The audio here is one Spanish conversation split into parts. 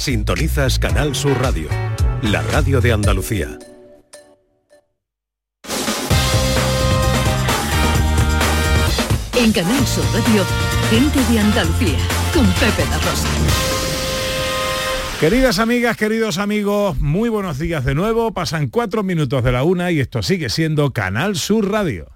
Sintonizas Canal Sur Radio, la radio de Andalucía. En Canal Sur Radio, gente de Andalucía, con Pepe La Rosa. Queridas amigas, queridos amigos, muy buenos días de nuevo. Pasan cuatro minutos de la una y esto sigue siendo Canal Sur Radio.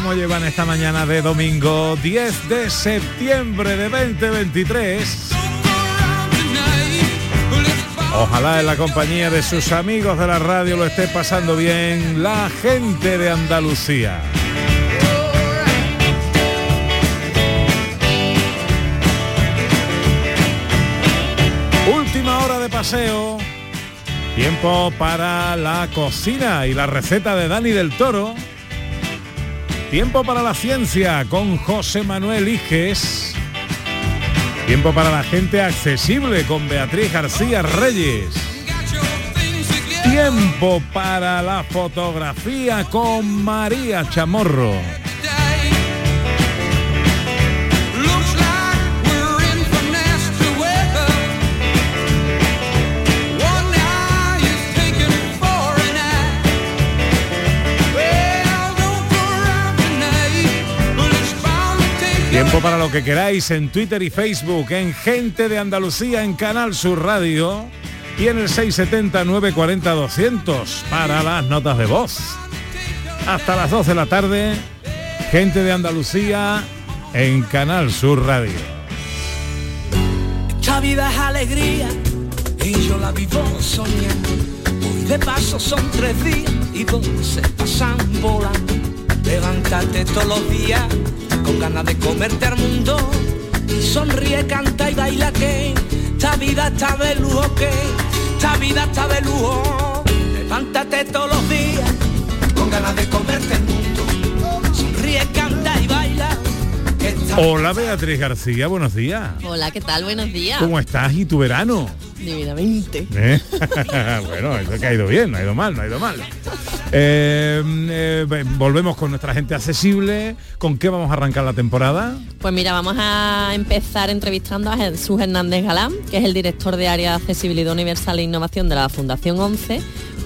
¿Cómo llevan esta mañana de domingo 10 de septiembre de 2023? Ojalá en la compañía de sus amigos de la radio lo esté pasando bien la gente de Andalucía. Última hora de paseo. Tiempo para la cocina y la receta de Dani del Toro. Tiempo para la ciencia con José Manuel Iges. Tiempo para la gente accesible con Beatriz García Reyes. Tiempo para la fotografía con María Chamorro. Tiempo para lo que queráis en Twitter y Facebook, en Gente de Andalucía, en Canal Sur Radio y en el 670-940-200 para las notas de voz. Hasta las 12 de la tarde, Gente de Andalucía en Canal Sur Radio. Esta vida es alegría y yo la vivo soñando. Hoy de paso son tres días y dos se pasan volando. Levantarte todos los días con ganas de comerte al mundo. Y sonríe, canta y baila que esta vida está de lujo que esta vida está de lujo. Levántate todos los días con ganas de comerte el mundo. Sonríe, canta y baila. Hola Beatriz García, buenos días. Hola, ¿qué tal? Buenos días. ¿Cómo estás y tu verano? Divinamente. ¿Eh? bueno, eso que ha ido bien, no ha ido mal, no ha ido mal. Eh, eh, volvemos con nuestra gente accesible. ¿Con qué vamos a arrancar la temporada? Pues mira, vamos a empezar entrevistando a Jesús Hernández Galán, que es el director de Área de Accesibilidad Universal e Innovación de la Fundación 11,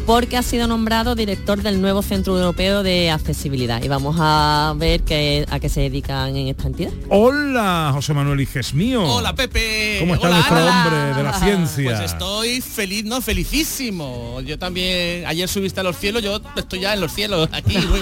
porque ha sido nombrado director del nuevo Centro Europeo de Accesibilidad. Y vamos a ver qué, a qué se dedican en esta entidad. Hola, José Manuel Iges mío. Hola Pepe. ¿Cómo está Hola, nuestro Ana. hombre de la ciencia? Pues estoy feliz, no, felicísimo. Yo también, ayer subiste a los cielos, yo estoy ya en los cielos aquí, muy,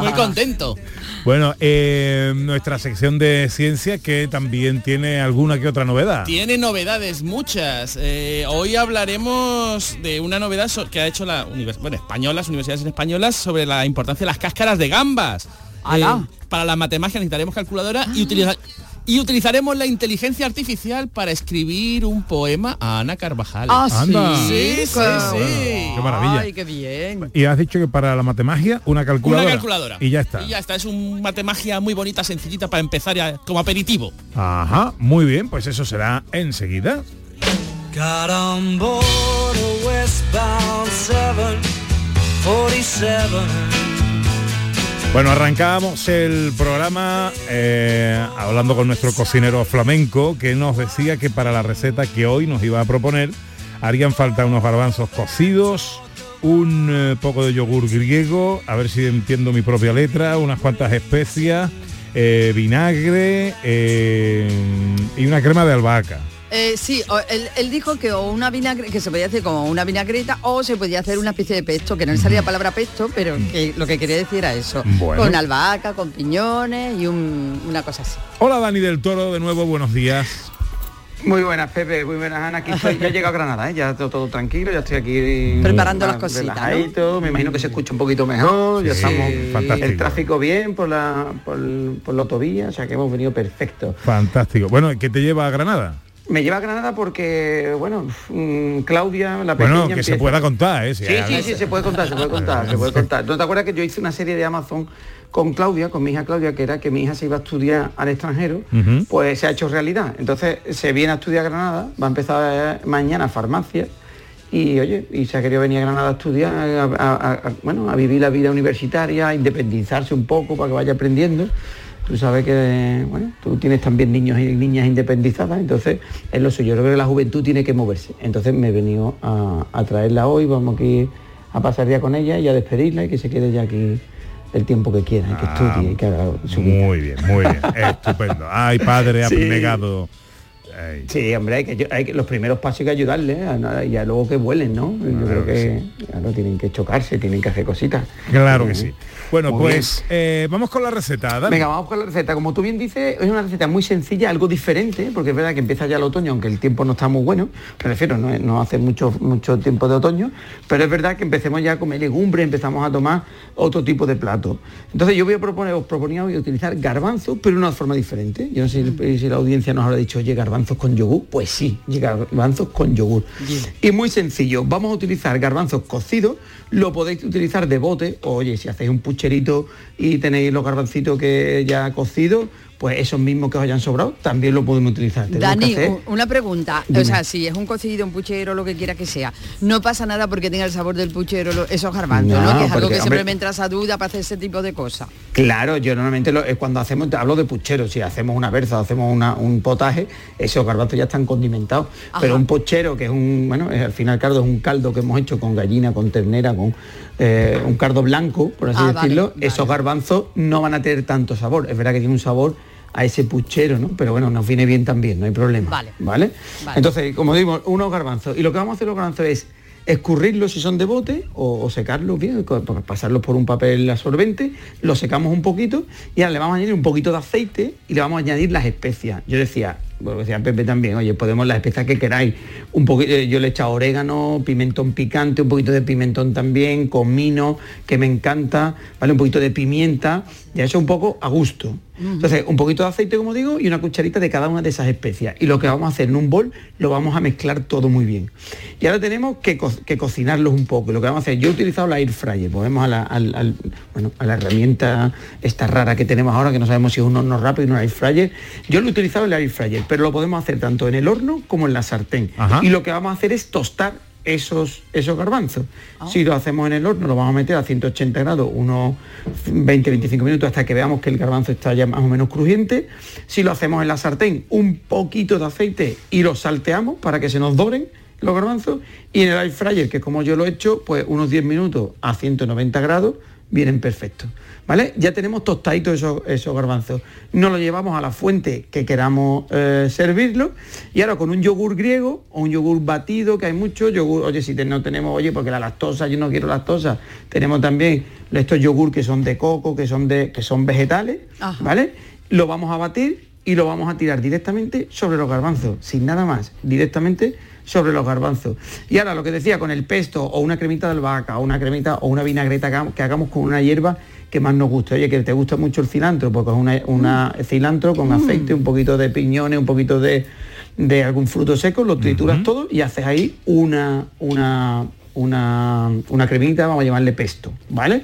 muy contento. Bueno, eh, nuestra sección de ciencia que también tiene alguna que otra novedad. Tiene novedades muchas. Eh, hoy hablaremos de una novedad que ha hecho la univers- bueno, española, las universidades españolas sobre la importancia de las cáscaras de gambas. Eh, para la matemática necesitaremos calculadora y utilizar y utilizaremos la inteligencia artificial para escribir un poema a Ana Carvajal. Ah, Anda. Sí, sí, sí. Qué maravilla. Ay, qué bien. Y has dicho que para la matemagia una calculadora. Una calculadora. Y ya está. Y ya está, es un matemagia muy bonita, sencillita para empezar ya como aperitivo. Ajá, muy bien, pues eso será enseguida. Got on westbound 747. Bueno, arrancamos el programa eh, hablando con nuestro cocinero flamenco que nos decía que para la receta que hoy nos iba a proponer harían falta unos garbanzos cocidos, un eh, poco de yogur griego, a ver si entiendo mi propia letra, unas cuantas especias, eh, vinagre y una crema de albahaca. Eh, sí, él, él dijo que o una vinagre, que se podía hacer como una vinagreta o se podía hacer una especie de pesto, que no le salía la palabra pesto, pero que lo que quería decir era eso. Bueno. Con albahaca, con piñones y un- una cosa así. Hola Dani del Toro, de nuevo, buenos días. Muy buenas, Pepe, muy buenas, Ana. Aquí estoy, ya he llegado a Granada, ¿eh? ya todo, todo tranquilo, ya estoy aquí Preparando las cositas, Me imagino que se escucha un poquito mejor, ya Sí, estamos fantástico. el tráfico bien por la por, por la autovía, o sea que hemos venido perfecto. Fantástico. Bueno, ¿qué te lleva a Granada? Me lleva a Granada porque, bueno, mm, Claudia, la pequeña Bueno, que se pueda contar, ¿eh? Si Sí, sí, sí, se puede contar, se puede contar, se puede contar. ¿No te acuerdas que yo hice una serie de Amazon con Claudia, con mi hija Claudia, que era que mi hija se iba a estudiar al extranjero? Pues se ha hecho realidad. Entonces se viene a estudiar a Granada, va a empezar eh, mañana farmacia y oye, y se ha querido venir a Granada a estudiar, a, a- a- bueno, a vivir la vida universitaria, a independizarse un poco para que vaya aprendiendo. Tú sabes que, bueno, tú tienes también niños y niñas independizadas, entonces es lo suyo. Yo creo que la juventud tiene que moverse. Entonces me he venido a, a traerla hoy, vamos aquí a pasar día con ella y a despedirla y que se quede ya aquí el tiempo que quiera, que estudie y que haga su vida. Muy bien, muy bien. Estupendo. Ay, padre, Sí. Ay. Sí, hombre, hay que, hay que- los primeros pasos hay que ayudarle a nada, y ya luego que vuelen, ¿no? Yo creo que claro, tienen que chocarse, tienen que hacer cositas. Claro que sí. Bueno, Muy pues eh, vamos con la receta. Venga, vamos con la receta. Como tú bien dices, es una receta muy sencilla, algo diferente, porque es verdad que empieza ya el otoño, aunque el tiempo no está muy bueno, me refiero, no, no hace mucho, mucho tiempo de otoño, pero es verdad que empecemos ya a comer legumbre, empezamos a tomar otro tipo de plato. Entonces yo voy a proponer, os proponía hoy utilizar garbanzos, pero de una forma diferente. Yo no sé si, si la audiencia nos habrá dicho, oye, garbanzos con yogur. Pues sí, garbanzos con yogur. Y muy sencillo, vamos a utilizar garbanzos cocidos, lo podéis utilizar de bote, oye, si hacéis un pucherito y tenéis los garbancitos que ya cocidos, pues esos mismos que os hayan sobrado, también lo podemos utilizar. Dani, una pregunta. Dime. O sea, si es un cocido, un puchero, lo que quiera que sea, no pasa nada porque tenga el sabor del puchero, lo- esos garbanzos, ¿no? No, Que es algo que siempre me entra esa duda para hacer ese tipo de cosas. Claro, yo normalmente lo- es cuando hacemos, hablo de puchero, si hacemos una berza, hacemos una- un potaje, esos garbanzos ya están condimentados. Ajá. Pero un puchero, que es un, bueno, es, al final caldo es un caldo que hemos hecho con gallina, con ternera, con eh, un caldo blanco, por así Ah, decirlo, vale. esos garbanzos no van a tener tanto sabor. Es verdad que tiene un sabor a ese puchero, ¿no? Pero bueno, nos viene bien también, no hay problema. Vale. ¿Vale? Vale. Entonces, como digo, unos garbanzos. Y lo que vamos a hacer los garbanzos es escurrirlos si son de bote o, o secarlos bien, pasarlos por un papel absorbente, los secamos un poquito y ahora le vamos a añadir un poquito de aceite y le vamos a añadir las especias. Yo decía, bueno, decía Pepe también, oye, podemos las especias que queráis. Un poquito, yo le he echado orégano, pimentón picante, un poquito de pimentón también, comino, que me encanta, ¿vale? Un poquito de pimienta, ya eso un poco a gusto. Entonces, un poquito de aceite, como digo, y una cucharita de cada una de esas especias. Y lo que vamos a hacer en un bol, lo vamos a mezclar todo muy bien. Y ahora tenemos que, co- que cocinarlos un poco. Y Lo que vamos a hacer, yo he utilizado la air fryer, volvemos a la, al- al- bueno, a la herramienta esta rara que tenemos ahora, que no sabemos si es un horno rápido o un air fryer. Yo lo he utilizado en la air fryer, pero lo podemos hacer tanto en el horno como en la sartén. Ajá. Y lo que vamos a hacer es tostar esos, esos garbanzos. Si lo hacemos en el horno, lo vamos a meter a 180 grados unos 20-25 minutos hasta que veamos que el garbanzo está ya más o menos crujiente. Si lo hacemos en la sartén, un poquito de aceite y lo salteamos para que se nos doren los garbanzos. Y en el air fryer, que como yo lo he hecho, pues unos 10 minutos a 190 grados vienen perfectos. ¿Vale? Ya tenemos tostaditos esos, esos garbanzos. Nos lo llevamos a la fuente que queramos eh, servirlo y ahora con un yogur griego o un yogur batido, que hay mucho yogur, oye, si te- no tenemos, oye, porque la lactosa, yo no quiero lactosa, tenemos también estos yogur que son de coco, que son de, que son vegetales, Ajá. ¿vale? Lo vamos a batir y lo vamos a tirar directamente sobre los garbanzos, sin nada más, directamente sobre los garbanzos. Y ahora lo que decía, con el pesto o una cremita de albahaca o una cremita o una vinagreta que hagamos- con una hierba que más nos guste. Oye, que te gusta mucho el cilantro, pues con una, una cilantro con aceite, un poquito de piñones, un poquito de, de algún fruto seco, lo trituras todo y haces ahí una, una, una, una cremita, vamos a llamarle pesto, ¿vale?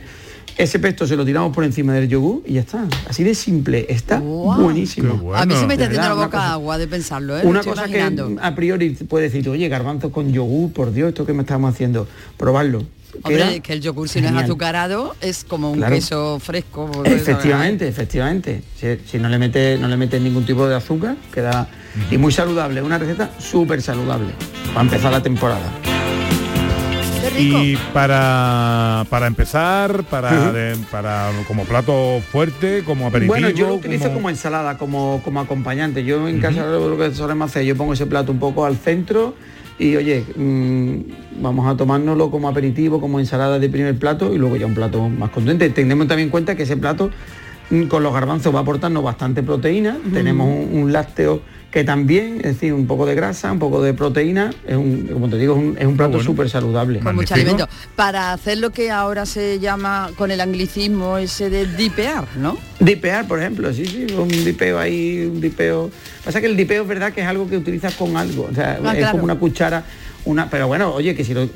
Ese pesto se lo tiramos por encima del yogur y ya está. Así de simple, está buenísimo. Bueno. a mí se me está haciendo la boca cosa- agua de pensarlo, ¿eh? Una cosa imaginando. que a priori puede decir, oye, garbanzos con yogur, por Dios, esto que me estamos haciendo, probarlo. Hombre, que el yogur si no es azucarado es como un Claro. queso fresco. Efectivamente, efectivamente. Si, si no le metes no le metes ningún tipo de azúcar, queda y muy saludable, una receta súper saludable para empezar la temporada. Y para, para empezar, para, de- para como plato fuerte, como aperitivo. Bueno, yo lo utilizo como- como, ensalada, como, como acompañante. Yo en casa lo que solemos hacer, yo pongo ese plato un poco al centro y oye, mm, vamos a tomárnoslo como aperitivo, como ensalada de primer plato y luego ya un plato más contundente. Tenemos también en cuenta que ese plato mm, con los garbanzos va a aportarnos bastante proteína. Tenemos un, un lácteo que también, es decir, un poco de grasa, un poco de proteína. Es un, como te digo, es un, es un plato bueno. súper saludable. Con mucho alimento. Para hacer lo que ahora se llama con el anglicismo ese de dipear, ¿no? Dipear, por ejemplo, sí, sí, un dipeo ahí, un dipeo. Pasa que el dipeo es verdad que es algo que utilizas con algo, o sea, Ah, es claro. como una cuchara, una, pero bueno, oye, que si lo,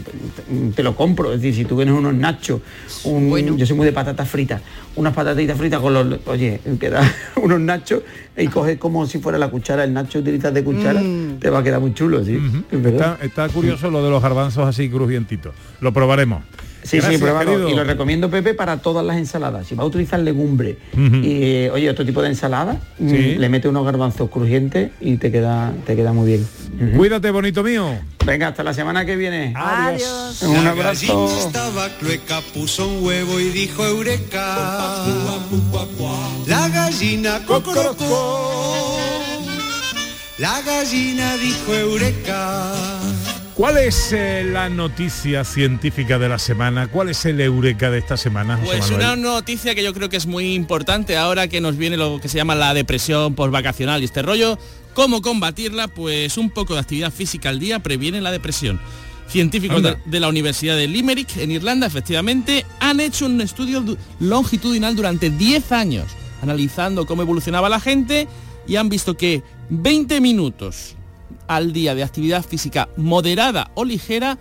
te lo compro, es decir, si tú vienes unos nachos, un, Bueno. yo soy muy de patatas fritas, unas patatitas fritas con los, oye, queda unos nachos y coges como si fuera la cuchara, el nacho utilizas de cuchara, Mm. te va a quedar muy chulo, sí, está curioso lo de los garbanzos así crujientitos. Lo probaremos. Sí, Gracias, sí, pruébalo. querido. Y lo recomiendo, Pepe, para todas las ensaladas. Si va a utilizar legumbre y, eh, oye, otro tipo de ensalada, mm, Sí. le mete unos garbanzos crujientes y te queda, te queda muy bien. Cuídate, bonito mío. Venga, hasta la semana que viene. Adiós. Un La abrazo. gallina estaba clueca, puso un huevo y dijo eureka. La gallina cocorocó. La gallina dijo eureka. ¿Cuál es eh, la noticia científica de la semana? ¿Cuál es el eureka de esta semana, José Pues Manuel? una noticia que yo creo que es muy importante ahora que nos viene lo que se llama la depresión postvacacional y este rollo. ¿Cómo combatirla? Pues un poco de actividad física al día previene la depresión. Científicos de, la Universidad de Limerick, en Irlanda, efectivamente, han hecho un estudio longitudinal durante 10 años, analizando cómo evolucionaba la gente y han visto que 20 minutos al día de actividad física moderada o ligera,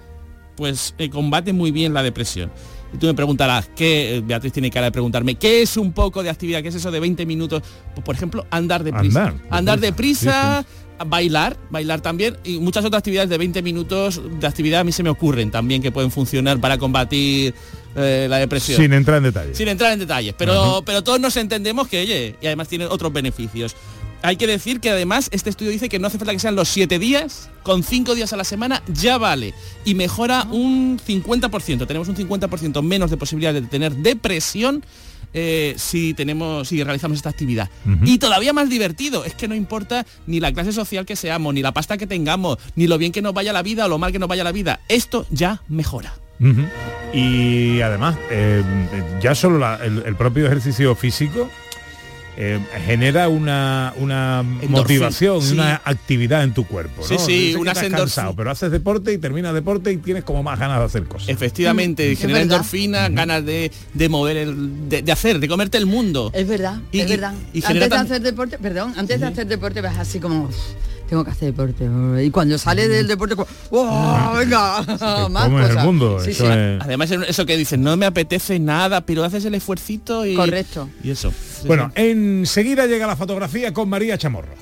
pues eh, combate muy bien la depresión. Y tú me preguntarás, ¿qué? eh, Beatriz tiene cara de preguntarme, ¿qué es un poco de actividad? ¿Qué es eso de 20 minutos? Pues, por ejemplo, andar deprisa. Andar, Andar deprisa, bailar, bailar también, y muchas otras actividades de 20 minutos de actividad a mí se me ocurren también que pueden funcionar para combatir eh, la depresión. Sin entrar en detalle. Sin entrar en detalles, pero, pero todos nos entendemos que, oye, y además tiene otros beneficios. Hay que decir que además este estudio dice que no hace falta que sean los 7 días, con 5 días a la semana ya vale. Y mejora un 50%. Tenemos un 50% menos de posibilidades de tener depresión eh, si tenemos si realizamos esta actividad. Y todavía más divertido, es que no importa ni la clase social que seamos, ni la pasta que tengamos, ni lo bien que nos vaya la vida o lo mal que nos vaya la vida. Esto ya mejora. Y además, eh, ya solo la- el, el propio ejercicio físico eh, genera una, una motivación, sí. una actividad en tu cuerpo. Sí, ¿no? sí, estás endorfi- cansado, pero haces deporte y terminas deporte y tienes como más ganas de hacer cosas. Efectivamente, Mm, es genera endorfinas, ganas de, de mover, el, de, de hacer, de comerte el mundo. Es verdad, Y- es verdad. y antes de hacer deporte, perdón, antes de hacer deporte vas así como tengo que hacer deporte. Y cuando sale del deporte, como, ¡oh, venga! más el mundo, Sí, eso sí. es- Además eso que dices, no me apetece nada, pero haces el esfuercito y. Correcto. Y eso. Sí, Bueno, sí. enseguida llega la fotografía con María Chamorro.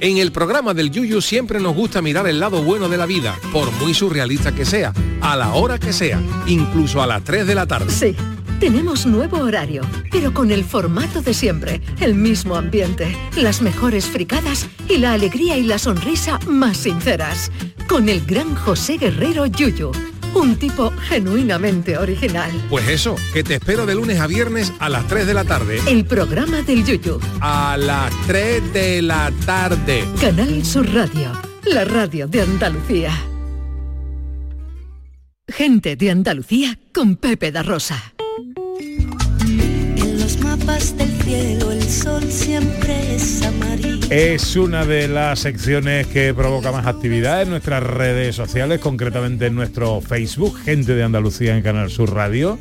En el programa del Yuyu siempre nos gusta mirar el lado bueno de la vida, por muy surrealista que sea, a la hora que sea, incluso a las 3 de la tarde. Sí, tenemos nuevo horario, pero con el formato de siempre, el mismo ambiente, las mejores fricadas y la alegría y la sonrisa más sinceras. Con el gran José Guerrero Yuyu, un tipo genuinamente original. Pues eso, que te espero de lunes a viernes a las 3 de la tarde. El programa del Yuyu, A las 3 de la tarde. Canal Sur Radio, la radio de Andalucía. Gente de Andalucía con Pepe da Rosa. Es una de las secciones que provoca más actividad en nuestras redes sociales, concretamente en nuestro Facebook, Gente de Andalucía en Canal Sur Radio.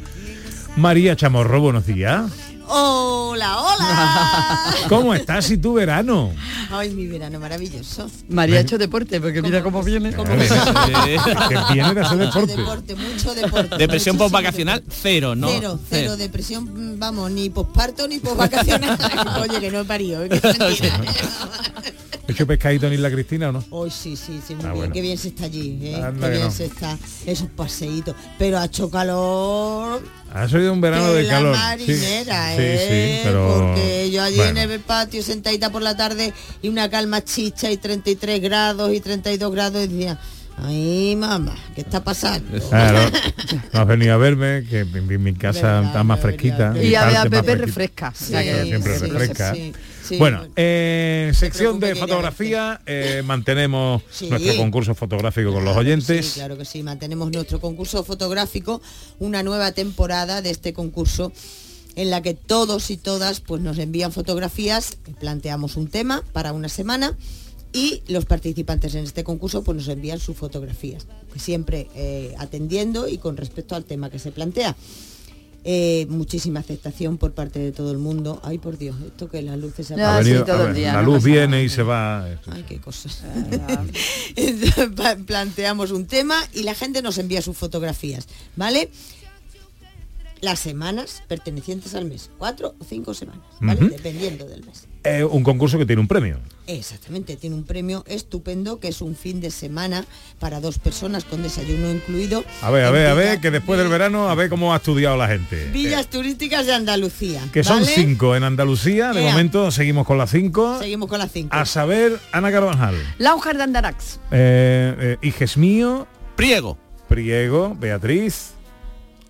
María Chamorro, buenos días. Hola, hola. ¿Cómo estás y tu verano? Ay, mi verano maravilloso. María ha hecho deporte, porque mira cómo viene. ¿Cómo? Que viene de hacer Mucho deporte. deporte, mucho deporte. Depresión postvacacional, deporte. cero, ¿no? Cero, cero, depresión, mm, vamos, ni posparto ni posvacacional. Oye, que no he parido, ¿eh? Hecho pescadito en Isla Cristina o no? Hoy sí, sí, sí, muy Ah, bien. bueno. Qué bien se está allí, ¿eh? Anda Qué bien no. se está. Esos paseitos. Pero ha hecho calor. Ha sido un verano que de la calor. marinera, sí, ¿eh? sí, sí, pero Porque yo allí bueno. en el patio sentadita por la tarde y una calma chicha y 33 grados y 32 grados y decía, ay mamá, ¿qué está pasando? Claro, no has venido a verme, que mi, casa está más fresquita. Y a Pepe refresca. Sí, Siempre- refresca. Sí, bueno, eh, sección de fotografía, eh, mantenemos Sí. nuestro concurso fotográfico con los oyentes. Sí, claro que sí, mantenemos nuestro concurso fotográfico, una nueva temporada de este concurso en la que todos y todas pues nos envían fotografías, planteamos un tema para una semana y los participantes en este concurso pues nos envían sus fotografías, siempre eh, atendiendo y con respecto al tema que se plantea. Eh, muchísima aceptación por parte de todo el mundo. Ay, por Dios, esto que las luces se Ha venido- a ver, la luz viene y se va. Ay, qué cosas. Entonces, pa- planteamos un tema y la gente nos envía sus fotografías, ¿vale? Las semanas pertenecientes al mes, cuatro o cinco semanas, ¿vale? Dependiendo del mes. Eh, un concurso que tiene un premio. Exactamente, tiene un premio estupendo que es un fin de semana para dos personas con desayuno incluido. A ver, a ver, a ver, que después del verano, a ver cómo ha estudiado la gente. Villas turísticas de Andalucía. Que son cinco en Andalucía, de Ea. momento seguimos con las cinco. Seguimos con las cinco. A saber, Ana Carvajal, Lauger de Andarax. eh, eh, Hijes mío, Priego. Priego, Beatriz.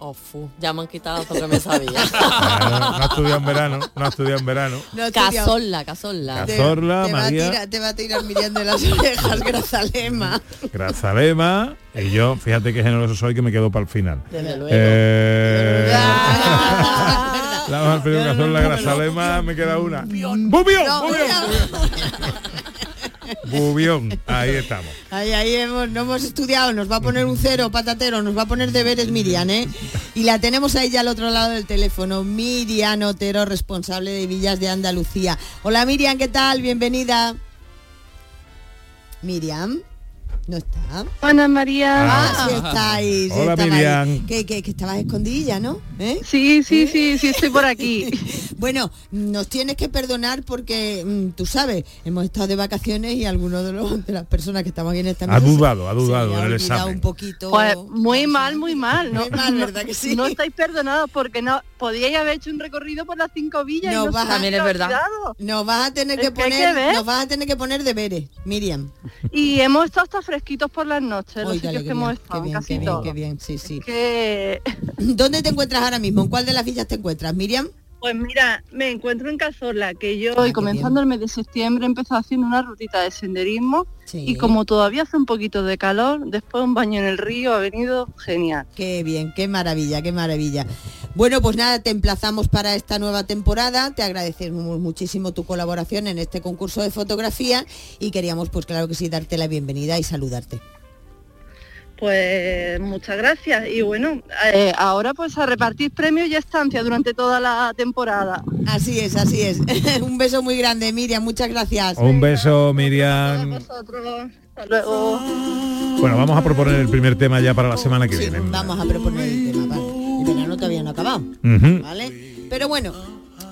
Oh, fu, ya me han quitado porque me sabía. Claro, no ha estudiado en verano, no ha estudiado en verano. No, casolla. te- te va a María. tirar- te va a tirar mirando de las orejas, Grazalema. Grazalema y yo, fíjate qué generoso soy que me quedo para el final. Desde luego. Eh, Ah, la Cazorla, no, no, Grazalema, me queda una. ¡Bubión! No, ¡Bubión! Bubión, ahí estamos. Ahí, ahí hemos, no hemos estudiado, nos va a poner un cero patatero, nos va a poner deberes Miriam, ¿eh? Y la tenemos ahí ya al otro lado del teléfono, Miriam Otero, responsable de Villas de Andalucía. Hola Miriam, ¿qué tal? Bienvenida. Miriam, ¿no está? Ana María. Ah, sí estáis. Hola, estabais- Miriam. Que, que, que estabas escondidilla, ¿no? ¿Eh? Sí, sí, sí, sí, estoy por aquí. Bueno, nos tienes que perdonar porque mm, tú sabes, hemos estado de vacaciones y algunos de, los, de las personas que estamos aquí en esta Ha mesa se- dudado, ha dudado ha en el examen. un poquito. Pues muy mal, muy mal. No, Muy mal, ¿verdad que sí? No estáis perdonados porque no podíais haber hecho un recorrido por las cinco villas No y no vas a- También ha es verdad. Nos vas a tener Es que que hay que poner, nos vas a tener que poner deberes, Miriam. Y hemos estado hasta fresquitos por las noches, los Óigale, sitios qué que hemos estado, bien, casi qué bien, qué bien, sí, sí. Que, ¿Dónde te encuentras ahora mismo? ¿En cuál de las villas te encuentras, Miriam? pues mira, me encuentro en Cazorla, que yo Ah, hoy comenzando el mes de septiembre he empezado haciendo una rutita de senderismo Sí. y como todavía hace un poquito de calor, después un baño en el río ha venido genial. Qué bien, qué maravilla, qué maravilla. Bueno, pues nada, te emplazamos para esta nueva temporada. Te agradecemos muchísimo tu colaboración en este concurso de fotografía y queríamos, pues claro que sí, darte la bienvenida y saludarte. Pues muchas gracias y bueno, eh, ahora pues a repartir premios y estancia durante toda la temporada. Así es, así es. un beso muy grande, Miriam, muchas gracias. Un beso, Miriam. hasta luego. Bueno, vamos a proponer el primer tema ya para la semana que Sí, viene. vamos a proponer el tema, Pero bueno,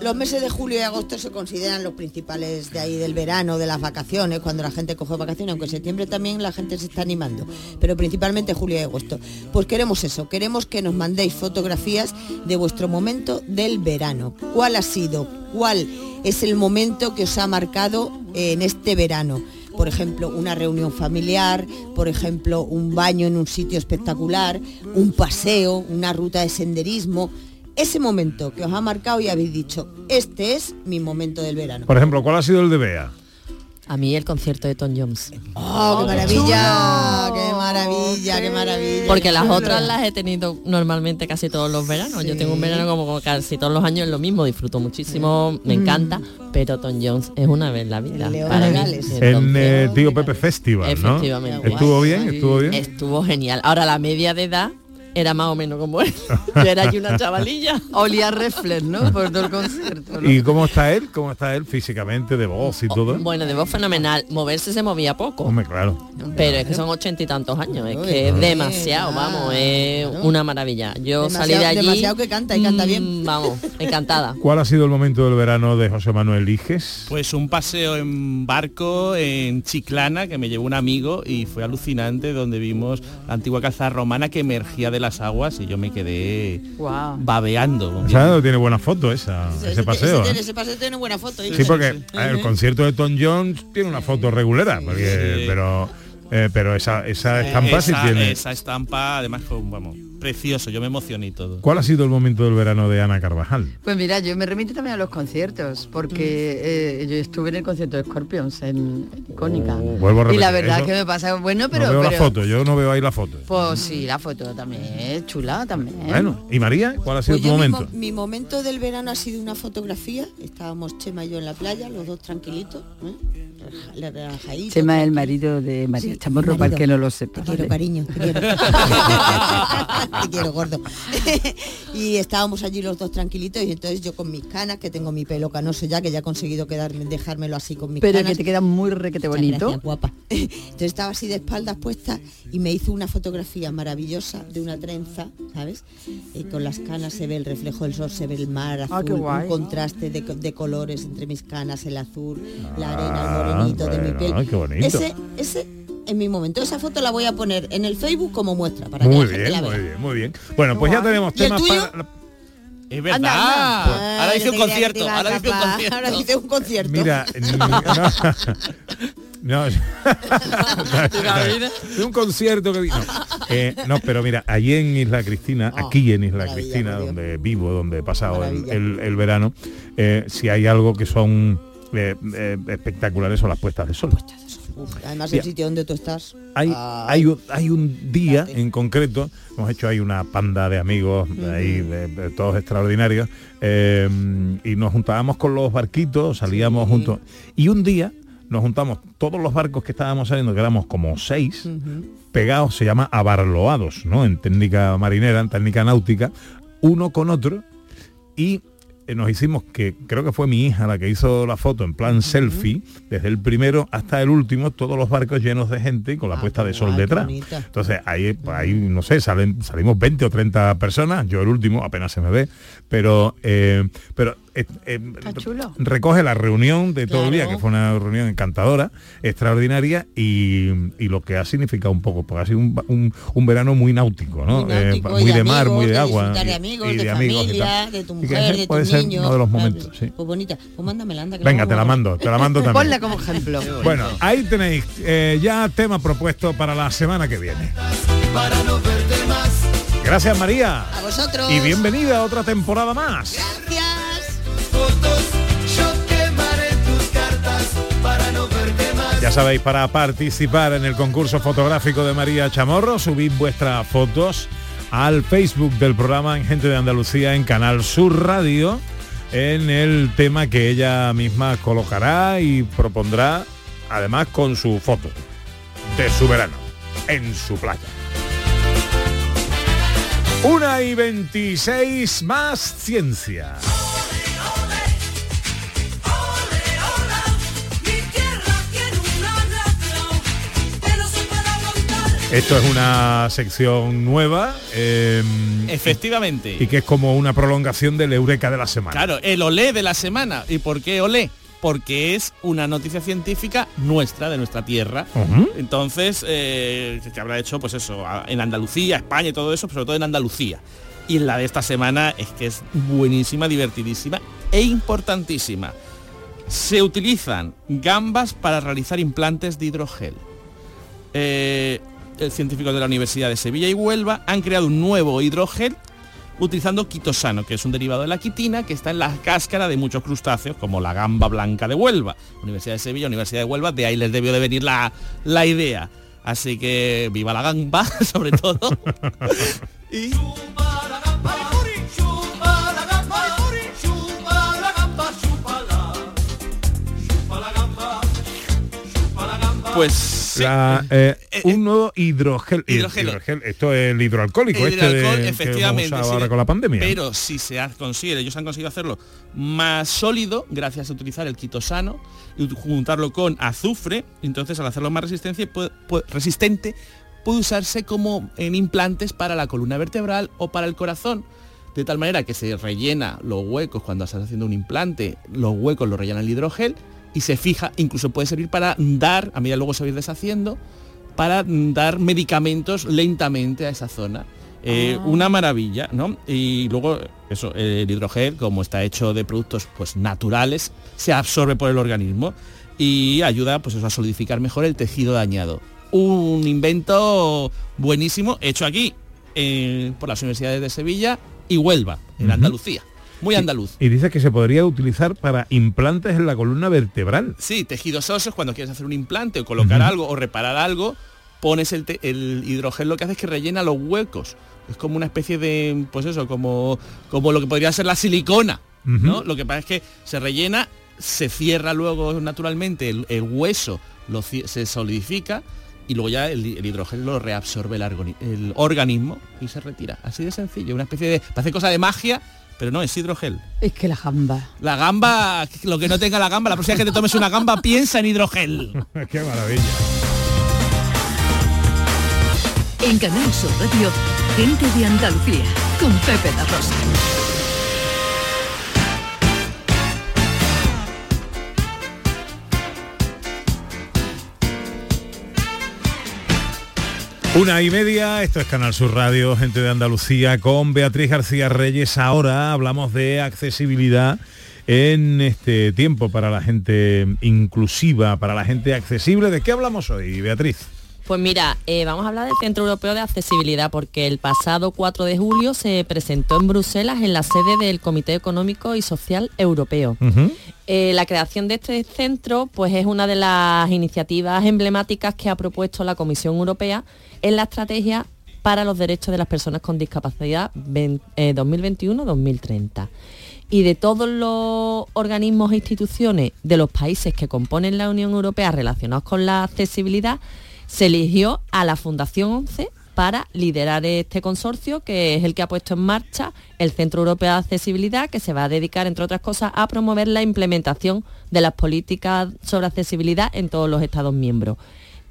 los meses de julio y agosto se consideran los principales de ahí del verano, de las vacaciones, cuando la gente coge vacaciones, aunque en septiembre también la gente se está animando, pero principalmente julio y agosto. Pues queremos eso, queremos que nos mandéis fotografías de vuestro momento del verano. ¿Cuál ha sido? ¿Cuál es el momento que os ha marcado en este verano? por ejemplo, una reunión familiar, por ejemplo, un baño en un sitio espectacular, un paseo, una ruta de senderismo. Ese momento que os ha marcado y habéis dicho, este es mi momento del verano. Por ejemplo, ¿cuál ha sido el de Bea? A mí el concierto de Tom Jones. ¡Oh, qué maravilla! ¡Qué maravilla, qué maravilla! Porque las otras las he tenido normalmente casi todos los veranos. Yo tengo un verano como, casi todos los años es lo mismo, disfruto muchísimo, me encanta, pero Tom Jones es una vez en la vida. El León para mí. En eh, Tío Pepe Festival, ¿no? Efectivamente. ¿Estuvo bien? ¿Estuvo bien? Estuvo genial. Ahora la media de edad era más o menos como él. Yo era allí una chavalilla. Olía a reflex, ¿no? Por todo el concierto. ¿no? ¿Y cómo está él? ¿Cómo está él físicamente, de voz y todo? Bueno, de voz fenomenal. Moverse se movía poco. Hombre, claro. Pero es que son ochenta y tantos años, es que es demasiado, vamos, es una maravilla. Yo salí de allí. demasiado que canta y canta bien. mm, Vamos, encantada. ¿Cuál ha sido el momento del verano de José Manuel Iges? Pues un paseo en barco en Chiclana que me llevó un amigo y fue alucinante donde vimos la antigua calzada romana que emergía de las aguas y yo me quedé Wow. babeando. O sea, tiene buena foto esa, ese paseo. Ese, ¿eh? ese paseo tiene buena foto. ¿eh? Sí, porque eh, el concierto de Tom Jones tiene una foto regulera, porque- pero eh, pero esa, esa estampa sí esa, tiene. esa estampa además vamos, precioso, yo me emocioné y todo. ¿Cuál ha sido el momento del verano de Ana Carvajal? Pues mira, yo me remito también a los conciertos, porque eh, yo estuve en el concierto de Scorpions en, en Icónica. Oh, vuelvo a y la repetir, verdad eso- es que me pasa, bueno, pero... no veo pero- la foto, yo no veo ahí la foto. Pues sí, la foto también es chula también. Bueno, ¿y María? ¿Cuál ha sido Pues tu mi, momento? mo- mi momento del verano ha sido una fotografía. Estábamos Chema y yo en la playa, los dos tranquilitos, ¿eh? Relajaditos. Chema es el marido de María Chamorro, para el que no lo sepa. Te quiero, cariño, te quiero. te quiero, gordo. y estábamos allí los dos tranquilitos y entonces yo con mis canas, que tengo mi pelo canoso ya, que ya he conseguido quedarme, dejármelo así con mis Pero canas. que te queda muy requete bonito. gracias, guapa. Entonces estaba así de espaldas puestas y me hizo una fotografía maravillosa de una trenza, ¿sabes? Y con las canas se ve el reflejo del sol, se ve el mar azul, Ah, guay. un contraste de, co- de colores entre mis canas, el azul, la arena, Ah, el morenito de mi piel. qué bonito. Ese, ese es mi momento. Esa foto la voy a poner en el Facebook como muestra para que Muy la gente bien, la muy bien, muy bien. Bueno, pues ya tenemos ¿Y el temas tuyo? para... Es verdad. Anda, anda. Ahora Ah, dice un concierto. Ahora dice un concierto. Ahora dice un concierto. Mira, no, no, de un concierto que no. Eh, no, pero mira, allí en Isla Cristina, Ah, aquí en Isla Cristina, donde vivo, donde he pasado el, el- el verano, eh, si hay algo que son eh, eh, espectaculares son las puestas de sol. Uf, además Mira. el sitio donde tú estás. Hay, ah, hay, un, hay un día en concreto, hemos hecho ahí una panda de amigos, ahí, de- de todos extraordinarios, eh, y nos juntábamos con los barquitos, salíamos juntos, y un día nos juntamos todos los barcos que estábamos saliendo, que éramos como seis, pegados, se llama abarloados, ¿no? En técnica marinera, en técnica náutica, uno con otro, y nos hicimos que creo que fue mi hija la que hizo la foto en plan selfie desde el primero hasta el último todos los barcos llenos de gente y con la Ah, puesta de sol guay, detrás. entonces ahí ahí no sé salen salimos 20 o 30 personas yo el último apenas se me ve pero eh, pero eh, eh, recoge la reunión de todo el día que fue una reunión encantadora extraordinaria y, y lo que ha significado un poco porque ha sido un, un- un verano muy náutico no Muy Eh, muy y de mar amigos, muy de de agua de y- amigos, y de, amigos y familia, tal. de tu Y que mujer, de puede tus ser niños. uno de los claro, momentos sí. Pues bonita. Pues mándamela, anda. que venga te la mando te la mando también Ponla como ejemplo. bueno, ahí tenéis eh, ya tema propuesto para la semana que viene. Gracias María. A vosotros. Y bienvenida a otra temporada más. Gracias. Ya sabéis, para participar en el concurso fotográfico de María Chamorro, subid vuestras fotos al Facebook del programa en Gente de Andalucía en Canal Sur Radio en el tema que ella misma colocará y propondrá, además con su foto de su verano en su playa. Una y 26 más ciencia. Esto es una sección nueva eh, Efectivamente. y que es como una prolongación del Eureka de la semana. Claro, el olé de la semana. ¿Y por qué olé? Porque es una noticia científica nuestra, de nuestra tierra. Entonces, eh, que habrá hecho, pues eso, en Andalucía, España y todo eso, pero sobre todo en Andalucía. Y la de esta semana es que es buenísima, divertidísima e importantísima. Se utilizan gambas para realizar implantes de hidrogel. Eh, científicos de la Universidad de Sevilla y Huelva han creado un nuevo hidrogel utilizando quitosano, que es un derivado de la quitina que está en la cáscara de muchos crustáceos, como la gamba blanca de Huelva. Universidad de Sevilla, Universidad de Huelva, de ahí les debió de venir la, la idea. Así que viva la gamba, sobre todo. y Pues La, eh, un nuevo hidrogel, hidrogel. hidrogel. Esto es el hidroalcohólico, El este de- hidroalcohol, que hemos efectivamente, sí, ahora con la pandemia. Pero si se ha- consigue, ellos han conseguido hacerlo más sólido gracias a utilizar el quitosano y juntarlo con azufre, entonces al hacerlo más resistencia, puede- puede- resistente, puede usarse como en implantes para la columna vertebral o para el corazón. De tal manera que se rellena los huecos cuando estás haciendo un implante, los huecos los rellena el hidrogel y se fija, incluso puede servir para dar, a medida luego se va a ir deshaciendo, para dar medicamentos lentamente a esa zona. Eh, Ah. Una maravilla, ¿no? Y luego, eso, el hidrogel, como está hecho de productos pues, naturales, se absorbe por el organismo y ayuda pues, eso, a solidificar mejor el tejido dañado. Un invento buenísimo, hecho aquí eh, por las universidades de Sevilla y Huelva, en. Andalucía. Muy andaluz. Y dice que se podría utilizar para implantes en la columna vertebral. Sí, tejidos óseos, cuando quieres hacer un implante o colocar algo o reparar algo, pones el, el hidrogel lo que hace es que rellena los huecos. Es como una especie de, pues eso, como, como lo que podría ser la silicona, ¿no? Lo que pasa es que se rellena, se cierra luego naturalmente el, el hueso, lo se solidifica y luego ya el, el hidrogel lo reabsorbe el, el organismo y se retira. Así de sencillo, una especie de, parece cosa de magia, pero no, es hidrogel. Es que la gamba. La gamba, lo que no tenga la gamba, la próxima vez que te tomes una gamba, piensa en hidrogel. Qué maravilla. En Canal Sur Radio, gente de Andalucía, con Pepe la Rosa. Una y media, esto es Canal Sur Radio, gente de Andalucía, con Beatriz García Reyes. Ahora hablamos de accesibilidad en este tiempo para la gente inclusiva, para la gente accesible. ¿De qué hablamos hoy, Beatriz? Pues mira, eh, vamos a hablar del Centro Europeo de Accesibilidad porque el pasado 4 de julio se presentó en Bruselas en la sede del Comité Económico y Social Europeo. Eh, la creación de este centro pues es una de las iniciativas emblemáticas que ha propuesto la Comisión Europea en la estrategia para los derechos de las personas con discapacidad ven- eh, 2021-2030. Y de todos los organismos e instituciones de los países que componen la Unión Europea relacionados con la accesibilidad, se eligió a la Fundación 11 para liderar este consorcio, que es el que ha puesto en marcha el Centro Europeo de Accesibilidad, que se va a dedicar, entre otras cosas, a promover la implementación de las políticas sobre accesibilidad en todos los Estados miembros.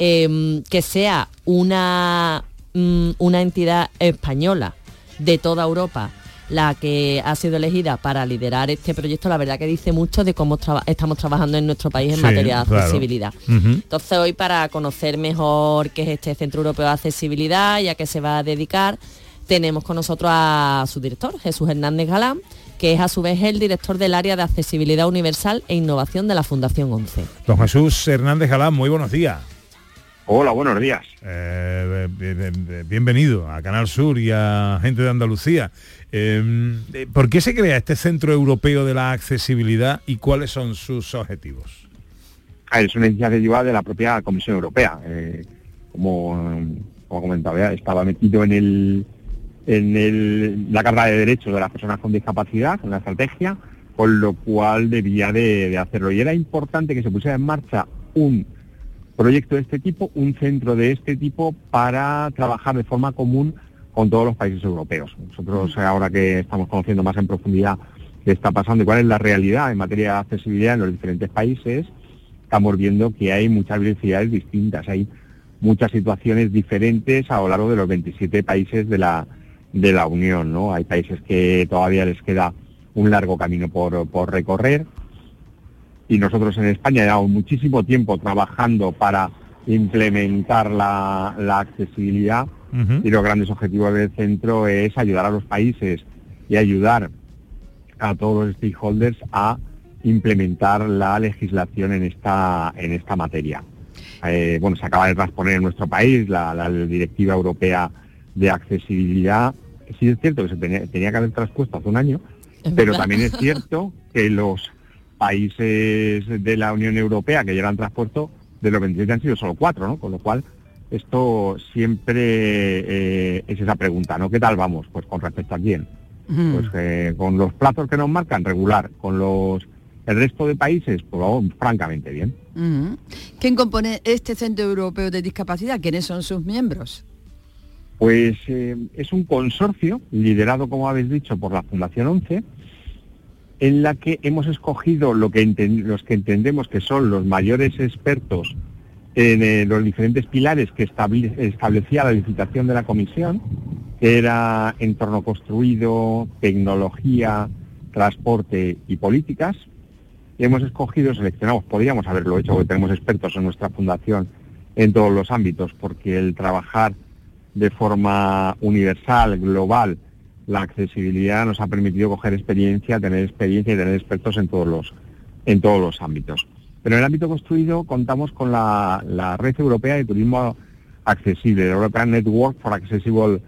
Em, que sea una, mm, una entidad española de toda Europa la que ha sido elegida para liderar este proyecto, la verdad que dice mucho de cómo traba- estamos trabajando en nuestro país en Sí, materia de claro. accesibilidad. Entonces hoy para conocer mejor qué es este Centro Europeo de Accesibilidad y a qué se va a dedicar, tenemos con nosotros a su director, Jesús Hernández Galán, que es a su vez el director del área de accesibilidad universal e innovación de la Fundación 11. Don Jesús Hernández Galán, muy buenos días. Hola, buenos días. Eh, bien- bien- bienvenido a Canal Sur y a gente de Andalucía. Eh, eh, ¿Por qué se crea este Centro Europeo de la Accesibilidad y cuáles son sus objetivos? Ah, Es una iniciativa de la propia Comisión Europea. Eh, como, como comentaba, estaba metido en el en el- la Carta de Derechos de las Personas con Discapacidad, en la estrategia, con lo cual debía de, de hacerlo. Y era importante que se pusiera en marcha un proyecto de este tipo, un centro de este tipo, para trabajar de forma común con todos los países europeos. Nosotros, ahora que estamos conociendo más en profundidad qué está pasando y cuál es la realidad en materia de accesibilidad en los diferentes países, estamos viendo que hay muchas velocidades distintas, hay muchas situaciones diferentes a lo largo de los 27 países de la, de la Unión. ¿no? Hay países que todavía les queda un largo camino por, por recorrer y nosotros en España llevamos muchísimo tiempo trabajando para implementar la, la accesibilidad y los grandes objetivos del centro es ayudar a los países y ayudar a todos los stakeholders a implementar la legislación en esta en esta materia. Eh, bueno, se acaba de transponer en nuestro país la, la Directiva Europea de Accesibilidad. Sí es cierto que se tenía, tenía que haber traspuesto hace un año, pero también es cierto que los países de la Unión Europea que han traspuesto, de los 27 han sido solo cuatro, ¿no? Con lo cual, esto siempre eh, es esa pregunta, ¿no? ¿Qué tal vamos? Pues con respecto a quién. Pues eh, con los plazos que nos marcan, regular. Con los El resto de países, pues vamos francamente bien. Ujú. ¿Quién compone este Centro Europeo de Discapacidad? ¿Quiénes son sus miembros? Pues eh, es un consorcio liderado, como habéis dicho, por la Fundación 11, en la que hemos escogido lo que los que entendemos que son los mayores expertos en eh, los diferentes pilares que establecía la licitación de la comisión, que era entorno construido, tecnología, transporte y políticas. Hemos escogido, seleccionamos, podríamos haberlo hecho, porque tenemos expertos en nuestra fundación en todos los ámbitos, porque el trabajar de forma universal, global, la accesibilidad nos ha permitido coger experiencia, tener experiencia y tener expertos en todos los, en todos los ámbitos. Pero en el ámbito construido contamos con la, la Red Europea de Turismo Accesible, la European Network for Accessible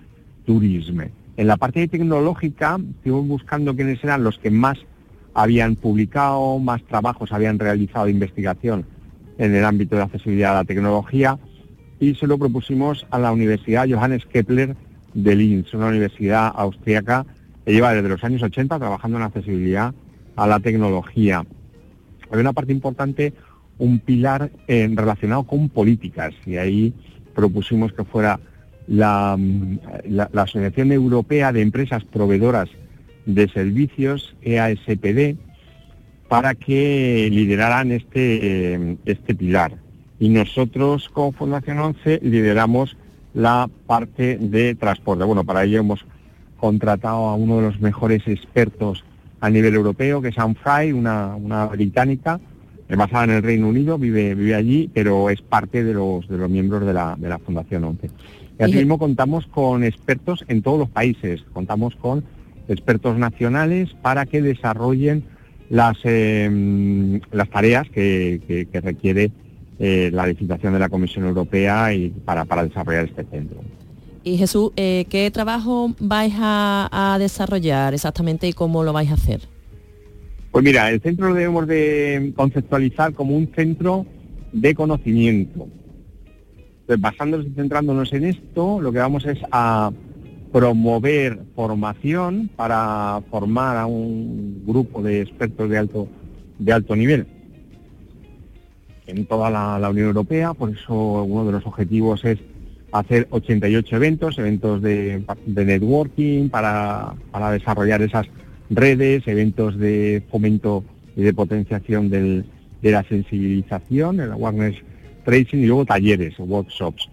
Tourism. En la parte tecnológica estuvimos buscando quiénes eran los que más habían publicado, más trabajos habían realizado de investigación en el ámbito de accesibilidad a la tecnología y se lo propusimos a la Universidad Johannes Kepler de Linz, una universidad austriaca que lleva desde los años 80 trabajando en accesibilidad a la tecnología. Hay una parte importante, un pilar eh, relacionado con políticas y ahí propusimos que fuera la, mm, Asociación Europea de Empresas Proveedoras de Servicios, EASPD, para que lideraran este, eh, este pilar. Y nosotros, como Fundación 11, lideramos la parte de transporte. Bueno, para ello hemos contratado a uno de los mejores expertos a nivel europeo, que es Anne Fry, una, una británica, eh, basada en el Reino Unido, vive, vive allí, pero es parte de los, de los miembros de la, de la Fundación 11. Y asimismo contamos con expertos en todos los países, contamos con expertos nacionales para que desarrollen las, eh, las tareas que, que- que requiere eh, la licitación de la Comisión Europea y para, para desarrollar este centro. Y Jesús, eh, ¿qué trabajo vais a, a desarrollar exactamente y cómo lo vais a hacer? Pues mira, el centro lo debemos de conceptualizar como un centro de conocimiento. Entonces, basándonos y centrándonos en esto, lo que vamos es a promover formación para formar a un grupo de expertos de alto, de alto nivel en toda la, Unión Europea, por eso uno de los objetivos es hacer 88 eventos, eventos de, networking para, desarrollar esas redes, eventos de fomento y de potenciación de la sensibilización, el awareness tracing y luego talleres workshops.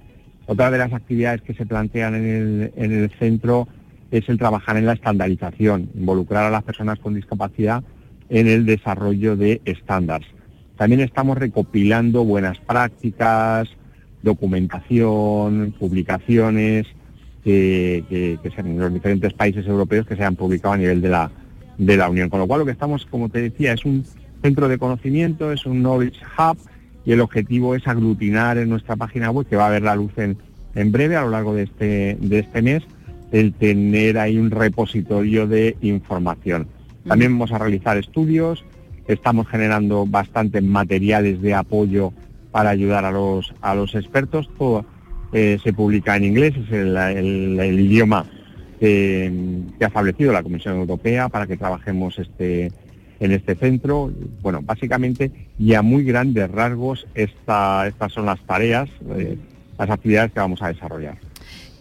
Otra de las actividades que se plantean en el centro es el trabajar en la estandarización, involucrar a las personas con discapacidad en el desarrollo de estándares. También estamos recopilando buenas prácticas, documentación, publicaciones que, que, que sean en los diferentes países europeos que se han publicado a nivel de la, de la Unión. Con lo cual lo que estamos, como te decía, es un centro de conocimiento, es un knowledge hub y el objetivo es aglutinar en nuestra página web, que va a ver la luz en, en breve a lo largo de este, de este mes, el tener ahí un repositorio de información. También vamos a realizar estudios, estamos generando bastantes materiales de apoyo para ayudar a los, a los expertos. Todo eh, se publica en inglés, es el, el- idioma que, que ha establecido la Comisión Europea para que trabajemos este, en este centro. Bueno, básicamente y a muy grandes rasgos esta- estas son las tareas, eh, las actividades que vamos a desarrollar.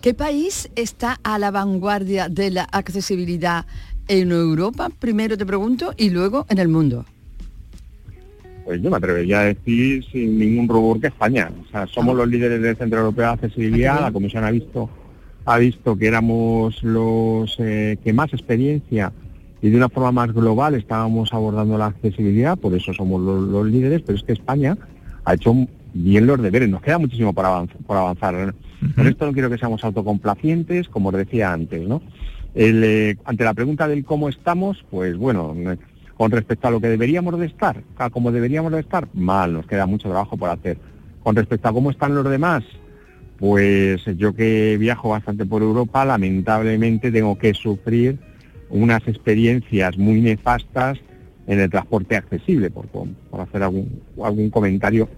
¿Qué país está a la vanguardia de la accesibilidad en Europa? Primero te pregunto y luego en el mundo. Pues yo me atrevería a decir sin ningún rubor que España. O sea, somos los líderes del Centro Europeo de Accesibilidad. La Comisión ha visto ha visto que éramos los eh, que más experiencia y de una forma más global estábamos abordando la accesibilidad, por eso somos los, los líderes, pero es que España ha hecho bien los deberes, nos queda muchísimo por avanzar. Por avanzar. Por esto no quiero que seamos autocomplacientes, como os decía antes, ¿no? El, eh, ante la pregunta del cómo estamos, pues bueno, con respecto a lo que deberíamos de estar, a cómo deberíamos de estar, mal, nos queda mucho trabajo por hacer. Con respecto a cómo están los demás, pues yo que viajo bastante por Europa, lamentablemente tengo que sufrir unas experiencias muy nefastas en el transporte accesible, por, por hacer algún, algún comentario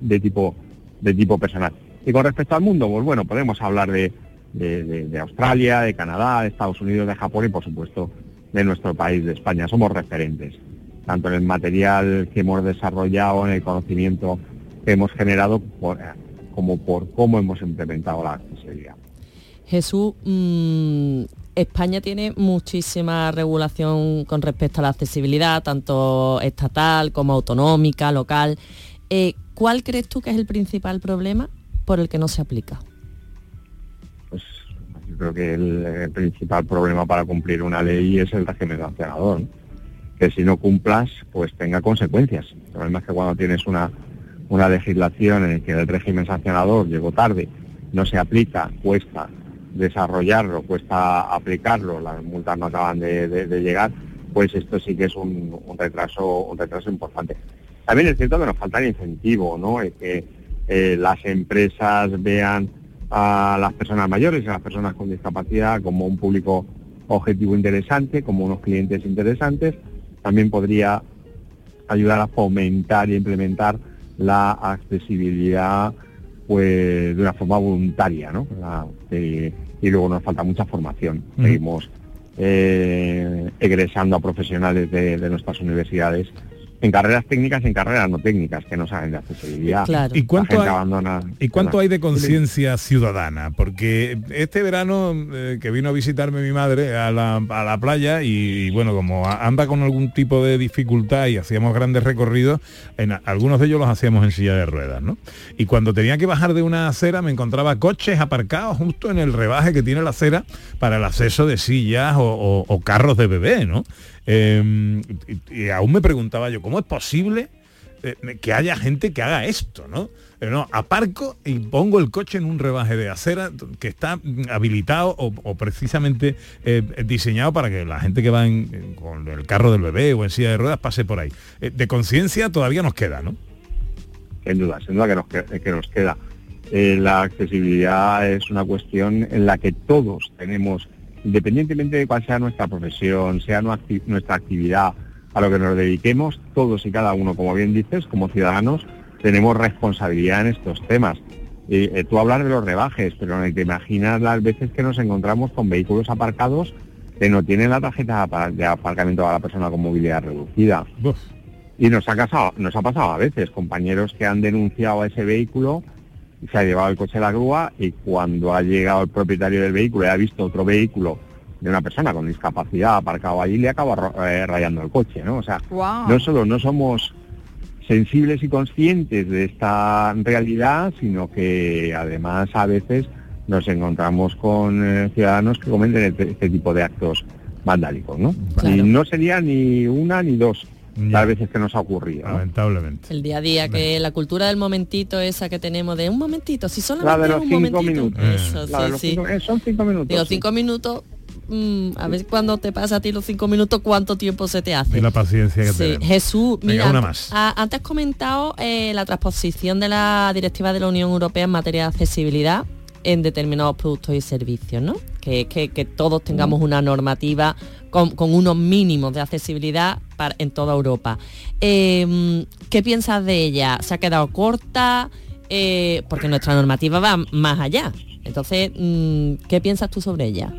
de tipo, de tipo personal. Y con respecto al mundo, pues bueno, podemos hablar de, de- de- de Australia, de Canadá, de Estados Unidos, de Japón y por supuesto de nuestro país, de España. Somos referentes. tanto en el material que hemos desarrollado, en el conocimiento que hemos generado, como por cómo hemos implementado la accesibilidad. Jesús, mm, España tiene muchísima regulación con respecto a la accesibilidad, tanto estatal como autonómica, local. Eh, ¿Cuál crees tú que es el principal problema por el que no se aplica? Yo creo que el, principal problema para cumplir una ley es el régimen sancionador. Que si no cumplas, pues tenga consecuencias. El problema es que cuando tienes una, una legislación en la que el régimen sancionador llegó tarde, no se aplica, cuesta desarrollarlo, cuesta aplicarlo, las multas no acaban de, llegar, pues esto sí que es un, retraso, un retraso importante. También es cierto que nos falta el incentivo, ¿no? El que eh, las empresas vean a las personas mayores y a las personas con discapacidad como un público objetivo interesante, como unos clientes interesantes, también podría ayudar a fomentar y implementar la accesibilidad pues de una forma voluntaria, ¿no? La- eh, y luego nos falta mucha formación. Ujú. Seguimos eh, egresando a profesionales de, de nuestras universidades en carreras técnicas en carreras no técnicas que no saben de accesibilidad. ¿Y cuánto, La gente hay, abandona- ¿Y cuánto hay de conciencia ciudadana? Porque este verano eh, que vino a visitarme mi madre a la, a la playa y, y, bueno, como anda con algún tipo de dificultad y hacíamos grandes recorridos, en algunos de ellos los hacíamos en silla de ruedas, ¿no? Y cuando tenía que bajar de una acera me encontraba coches aparcados justo en el rebaje que tiene la acera para el acceso de sillas o, o- o carros de bebé, ¿no? Eh, y, aún me preguntaba yo, ¿cómo es posible eh, que haya gente que haga esto, ¿no? No, aparco y pongo el coche en un rebaje de acera que está mm, habilitado o, precisamente eh, diseñado para que la gente que va en- con el carro del bebé o en silla de ruedas pase por ahí. Eh, de conciencia todavía nos queda, ¿no? sin duda, sin duda que nos, que- nos queda. La accesibilidad es una cuestión en la que todos tenemos, independientemente de cuál sea nuestra profesión, sea nuestra actividad, a lo que nos dediquemos, todos y cada uno, como bien dices, como ciudadanos, tenemos responsabilidad en estos temas. Eh, eh, tú hablas de los rebajes, pero no te imaginas las veces que nos encontramos con vehículos aparcados que no tienen la tarjeta de apa- de aparcamiento a la persona con movilidad reducida. Y nos ha, casado, nos ha pasado a veces, compañeros que han denunciado a ese vehículo, se ha llevado el coche a la grúa y cuando ha llegado el propietario del vehículo y ha visto otro vehículo de una persona con discapacidad aparcado allí, le acaba eh, rayando el coche, ¿no? O sea, no solo no somos sensibles y conscientes de esta realidad, sino que además a veces nos encontramos con eh, ciudadanos que cometen este, este tipo de actos vandálicos, ¿no? Y no sería ni una ni dos las veces que nos ha ocurrido. ¿no? Lamentablemente. El día a día, que la cultura del momentito esa que tenemos de un momentito, si La solamente de es los un cinco momentito. minutos. Eso, La de sí, los sí. cinco- eh, son cinco minutos. Digo, sí. cinco minutos, mm, a ver cuando te pasa a ti los cinco minutos, cuánto tiempo se te hace. Y la paciencia que Sí, tenemos. Jesús, Venga, mira, una más. a- antes has comentado eh, la transposición de la directiva de la Unión Europea en materia de accesibilidad en determinados productos y servicios, ¿no? Que, que, que todos tengamos una normativa con, con unos mínimos de accesibilidad para, en toda Europa. Eh, ¿Qué piensas de ella? ¿Se ha quedado corta? Eh, porque nuestra normativa va más allá. Entonces, mm, ¿qué piensas tú sobre ella?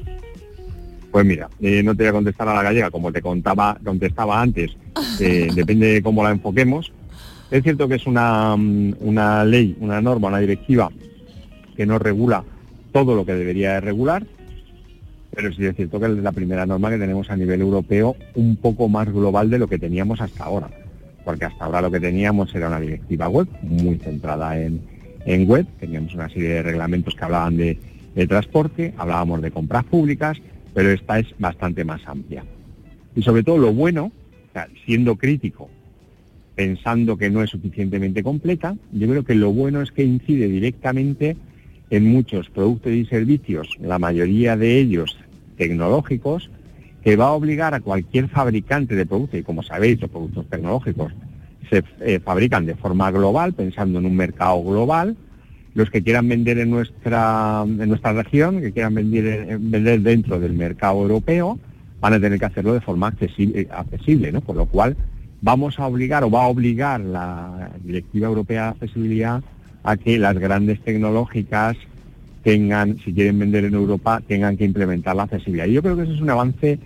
Pues mira, eh, no te voy a contestar a la gallega, como te contaba, contestaba antes, eh, depende de cómo la enfoquemos. Es cierto que es una, mm, una ley, una norma, una directiva que no regula todo lo que debería de regular, pero sí es cierto que es la primera norma que tenemos a nivel europeo un poco más global de lo que teníamos hasta ahora, porque hasta ahora lo que teníamos era una directiva web muy centrada en, en web, teníamos una serie de reglamentos que hablaban de, de transporte, hablábamos de compras públicas, pero esta es bastante más amplia. Y sobre todo lo bueno, siendo crítico, pensando que no es suficientemente completa, yo creo que lo bueno es que incide directamente en muchos productos y servicios, la mayoría de ellos tecnológicos, que va a obligar a cualquier fabricante de productos, y como sabéis, los productos tecnológicos se eh, fabrican de forma global, pensando en un mercado global, los que quieran vender en nuestra, en nuestra región, que quieran vender, eh, vender dentro del mercado europeo, van a tener que hacerlo de forma accesible, accesible ¿no? Por lo cual vamos a obligar o va a obligar la Directiva Europea de Accesibilidad a que las grandes tecnológicas tengan, si quieren vender en Europa, tengan que implementar la accesibilidad. Y yo creo que eso es un avance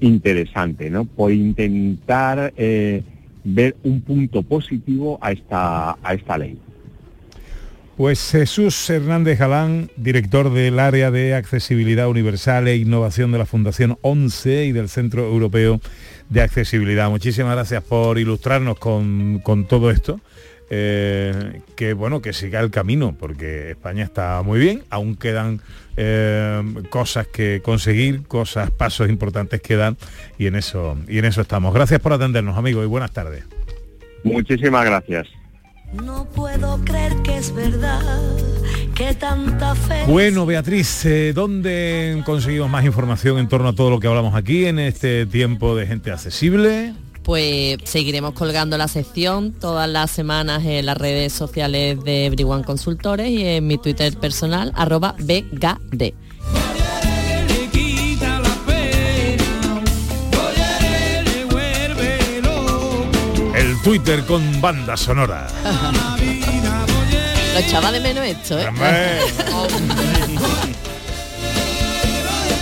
interesante, ¿no? Por intentar eh, ver un punto positivo a esta, a esta ley. Pues Jesús Hernández Galán, director del área de accesibilidad universal e innovación de la Fundación 11 y del Centro Europeo de Accesibilidad. Muchísimas gracias por ilustrarnos con, con todo esto. Eh, que bueno, que siga el camino, porque España está muy bien, aún quedan eh, cosas que conseguir, cosas, pasos importantes que dan, y en eso, y en eso estamos. Gracias por atendernos, amigos, y buenas tardes. Muchísimas gracias. No puedo creer que es verdad que tanta fe. Bueno, Beatriz, eh, ¿dónde conseguimos más información en torno a todo lo que hablamos aquí en este tiempo de gente accesible? Pues seguiremos colgando la sección todas las semanas en las redes sociales de Everyone Consultores y en mi Twitter personal, arroba BGD. El Twitter con banda sonora. Lo echaba de menos esto, ¿eh?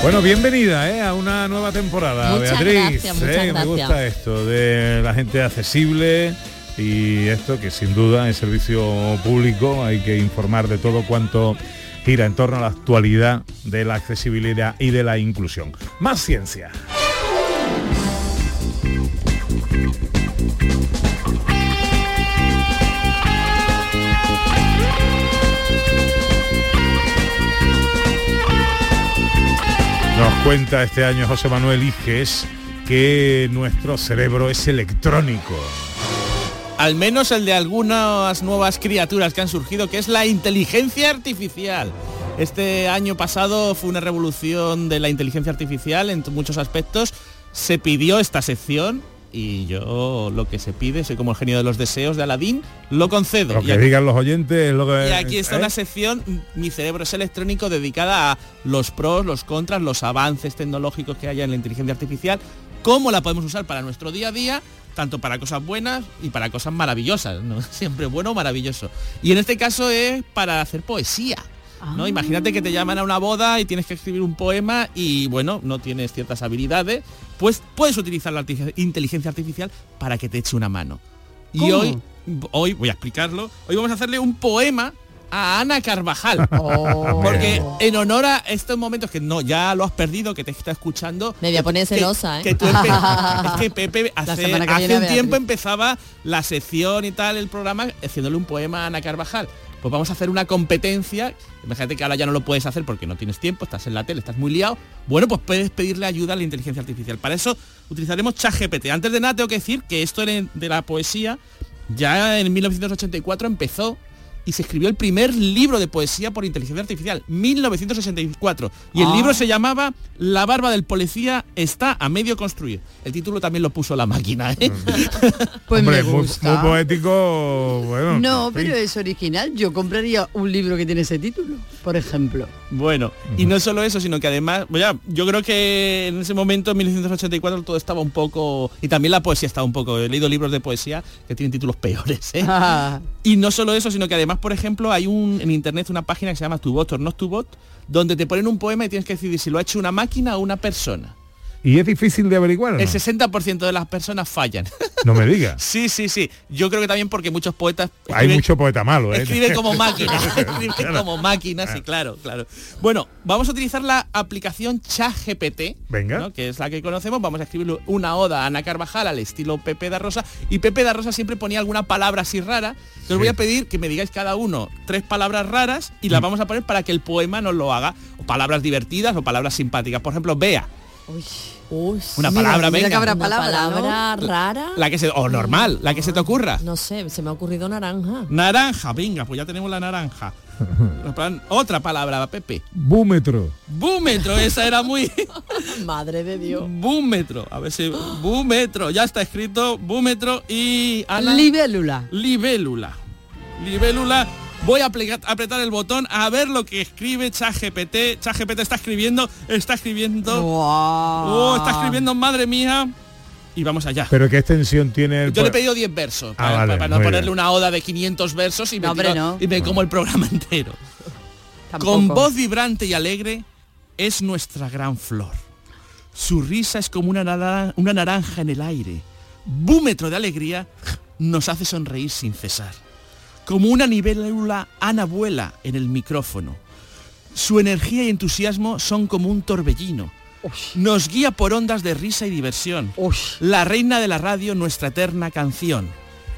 Bueno, bienvenida ¿eh? a una nueva temporada, Muchas Beatriz. gracias, muchas ¿eh? Me gusta esto de la gente accesible y esto que sin duda es servicio público, hay que informar de todo cuanto gira en torno a la actualidad de la accesibilidad y de la inclusión. Más ciencia. Cuenta este año José Manuel Iges que nuestro cerebro es electrónico. Al menos el de algunas nuevas criaturas que han surgido, que es la inteligencia artificial. Este año pasado fue una revolución de la inteligencia artificial en muchos aspectos. Se pidió esta sección y yo lo que se pide, soy como el genio de los deseos de Aladín, lo concedo. Lo que aquí- digan los oyentes es lo que... y aquí está ¿eh? una sección, Mi cerebro es electrónico, dedicada a los pros, los contras, los avances tecnológicos que haya en la inteligencia artificial, cómo la podemos usar para nuestro día a día, tanto para cosas buenas y para cosas maravillosas, ¿no? Siempre bueno o maravilloso. Y en este caso es para hacer poesía. ¿No? Imagínate que te llaman a una boda y tienes que escribir un poema y bueno, no tienes ciertas habilidades, pues puedes utilizar la inteligencia artificial para que te eche una mano. Y hoy, hoy voy a explicarlo, hoy vamos a hacerle un poema a Ana Carvajal. Oh. Porque en honor a estos momentos que no, ya lo has perdido, que te está escuchando. Me voy a poner que- celosa, ¿eh? que tú es que Pepe hace, hace un tiempo empezaba la sección y tal, el programa, haciéndole un poema a Ana Carvajal. Pues vamos a hacer una competencia. Imagínate que ahora ya no lo puedes hacer porque no tienes tiempo, estás en la tele, estás muy liado. Bueno, pues puedes pedirle ayuda a la inteligencia artificial. Para eso utilizaremos ChatGPT. Antes de nada tengo que decir que esto de la poesía ya en 1984 empezó y se escribió el primer libro de poesía por inteligencia artificial, 1964. Y el Ah. libro se llamaba La barba del policía está a medio construir. El título también lo puso la máquina. ¿eh? Pues Hombre, me muy- gusta. Muy, poético, bueno. No, pero es original. Yo compraría un libro que tiene ese título, por ejemplo. Bueno, y no solo eso, sino que además, ya, yo creo que en ese momento, en 1984, todo estaba un poco... Y también la poesía estaba un poco... He leído libros de poesía que tienen títulos peores. ¿eh? Ah, Y no solo eso, sino que además, por ejemplo, hay un en internet una página que se llama Tu Bot or Not Tu Bot, donde te ponen un poema y tienes que decidir si lo ha hecho una máquina o una persona. Y es difícil de averiguar. ¿no? El 60% de las personas fallan. No me digas. sí, sí, sí. Yo creo que también porque muchos poetas Hay escriben- mucho poeta malo, ¿eh? Escribe como máquina, escribe Claro. como máquina, sí, claro, claro. Bueno, vamos a utilizar la aplicación ChatGPT, Venga. ¿no? que es la que conocemos. Vamos a escribir una oda a Ana Carvajal al estilo Pepe da Rosa. Y Pepe da Rosa siempre ponía alguna palabra así rara. Os voy a pedir que me digáis cada uno tres palabras raras y Mm. las vamos a poner para que el poema nos lo haga. O palabras divertidas o palabras simpáticas. Por ejemplo, vea. Uy, Una Mira, palabra, mira venga. que habrá una palabra, rara. La que se, o normal, la que se te ocurra. No sé, se me ha ocurrido naranja. Naranja, venga, pues ya tenemos la naranja. Otra palabra, Pepe. Búmetro. Búmetro, esa era muy... Madre de Dios. Búmetro, a ver si... Búmetro, ya está escrito búmetro y... Ana, Libélula. libélula. Libélula. Voy a apretar el botón a ver lo que escribe ChatGPT. ChatGPT está escribiendo, está escribiendo... Oh, está escribiendo, madre mía. Y vamos allá. Pero qué extensión tiene el Yo le he pedido 10 versos, Ah, para, vale, para no ponerle bien. una oda de 500 versos y me, No, hombre, tiro- no. y me como el programa entero. Tampoco. Con voz vibrante y alegre es nuestra gran flor. Su risa es como una, una naranja en el aire. Búmetro de alegría nos hace sonreír sin cesar. Como una libélula Ana vuela en el micrófono. Su energía y entusiasmo son como un torbellino. Nos guía por ondas de risa y diversión. La reina de la radio, nuestra eterna canción.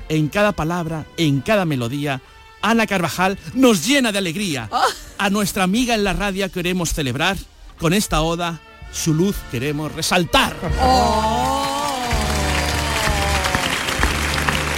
En cada palabra, en cada melodía, Ana Carvajal nos llena de alegría. A nuestra amiga en la radio queremos celebrar. Con esta oda, su luz queremos resaltar.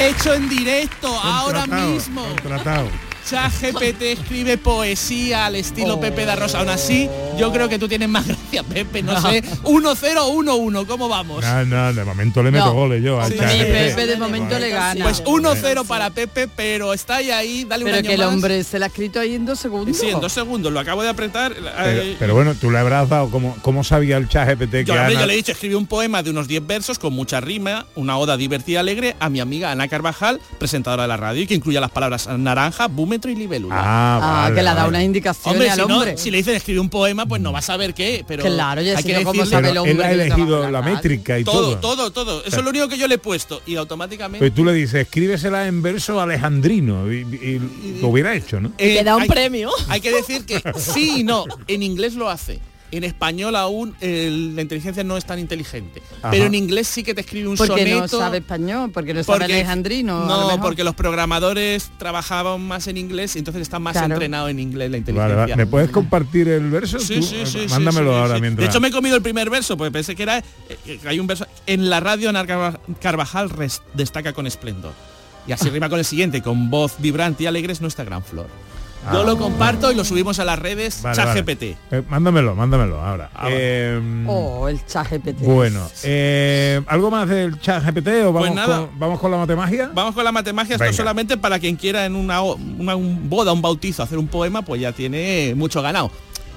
Hecho en directo, ahora mismo. contratado. ChatGPT escribe poesía al estilo Pepe da Rosa. Aún así, yo creo que tú tienes más gracia, Pepe. No sé. 1-0-1-1, ¿cómo vamos? No, no, de momento le meto No. goles yo al Sí, ChatGPT. Pepe de momento le gana. Pues 1-0 para Pepe, pero está ahí, ahí, dale un Pero año que el más. hombre se la ha escrito ahí en dos segundos. Sí, en dos segundos, lo acabo de apretar. Pero, Eh, pero bueno, tú le habrás dado, ¿cómo, cómo sabía el chat GPT que yo, hombre, Ana- yo le he dicho, escribe un poema de unos 10 versos con mucha rima, una oda divertida y alegre a mi amiga Ana Carvajal, presentadora de la radio, y que incluya las palabras naranja, y libélula. Ah, Ah, vale, que le ha dado vale. unas indicaciones Hombre, al si, no, hombre. si le dicen escribe un poema, pues no va a saber qué, pero Claro, ya hay que no, ¿cómo decirle- sabe el Pero hombre él ha elegido la métrica y todo, todo. todo, todo. Eso es lo único que yo le he puesto y automáticamente Pues tú le dices, escríbesela en verso alejandrino y, y lo hubiera hecho, ¿no? Eh, Te da un hay- premio. Hay que decir que sí y no. En inglés lo hace. En español aún el- la inteligencia no es tan inteligente. Ajá. Pero en inglés sí que te escribe un Porque soneto. no sabe español, porque no sabe porque- alejandrino. No, porque los programadores trabajaban más en inglés y entonces está más Claro. entrenado en inglés la inteligencia. vale. ¿Me puedes compartir el verso? Sí, tú? sí, sí, sí, Mándamelo sí, ahora sí. mientras. De hecho me he comido el primer verso porque pensé que era eh, eh, hay un verso en la radio Ana Carva- Carvajal res- destaca con esplendor. Y así rima con el siguiente, con voz vibrante y alegre es nuestra gran flor. Yo Ah. lo comparto y lo subimos a las redes Vale, vale. ChatGPT. Eh, mándamelo, mándamelo ahora. Ah. Eh, Oh, el chat GPT. Bueno, eh, ¿algo más del chat GPT o vamos, Pues nada. con, vamos con la matemagia? Vamos con la matemática, esto solamente para quien quiera en una, una- un boda, un bautizo, hacer un poema, pues ya tiene mucho ganado.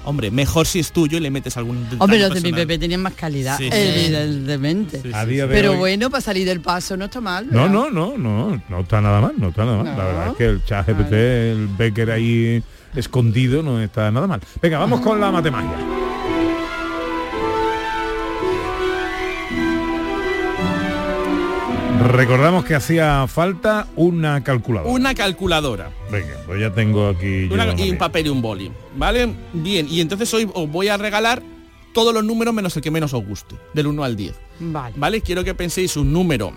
Hombre, mejor si es tuyo y le metes algún detalle Hombre, los de mi. Pepe tenían más calidad, Sí, sí. evidentemente. A día de Pero hoy- bueno, para salir del paso no está mal. No, ¿verdad? no, no, no, no está nada mal, no está nada mal. La verdad es que el chat GPT, el Becker ahí escondido, no está nada mal. Venga, vamos con la matemagia. Recordamos que hacía falta una calculadora. Una calculadora. Venga, pues ya tengo aquí. Una- y un papel y un boli. ¿Vale? Bien, y entonces hoy os voy a regalar todos los números menos el que menos os guste, del 1 al 10. Vale. ¿Vale? Quiero que penséis un número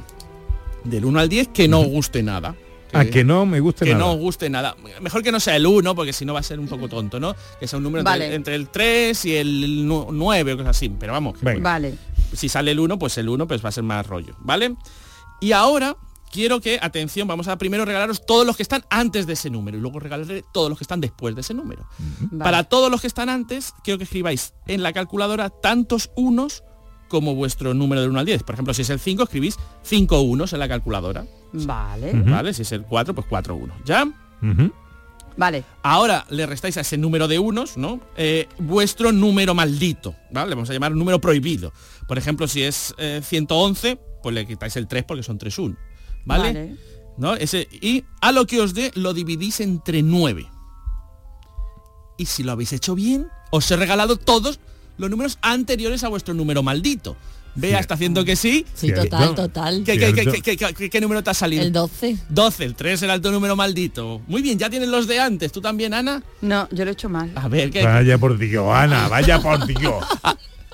del 1 al 10 que no os guste nada. Ah, que no me guste que nada. no os guste nada. Mejor que no sea el 1, porque si no va a ser un poco tonto, ¿no? Que sea un número entre, Vale. entre el 3 y el 9 o cosas así. Pero vamos, que Venga. Vale. si sale el 1, pues el 1 pues va a ser más rollo, ¿vale? Y ahora quiero que, atención, vamos a primero regalaros todos los que están antes de ese número y luego regalaré todos los que están después de ese número. Vale. Para todos los que están antes, quiero que escribáis en la calculadora tantos unos como vuestro número del 1 al 10. Por ejemplo, si es el 5, escribís 5 unos en la calculadora. Vale. ¿Vale? Si es el 4, pues 4 unos. ¿Ya? Vale. Ahora le restáis a ese número de unos, ¿no? Eh, vuestro número maldito, ¿vale? Le vamos a llamar número prohibido. Por ejemplo, si es eh, 111, pues le quitáis el 3 porque son 3 1. ¿Vale? Vale. ¿No? Ese, y a lo que os dé lo dividís entre 9. Y si lo habéis hecho bien, os he regalado todos los números anteriores a vuestro número maldito. Vea, está haciendo que sí. Sí, Cierto. total, total. ¿Qué, qué- qué- qué- qué- qué- qué número te ha salido? El 12. 12, el 3 era el tu número maldito. Muy bien, ya tienes los de antes. ¿Tú también, Ana? No, yo lo he hecho mal. A ver, ¿qué, Vaya por Dios, Ana, vaya por Dios.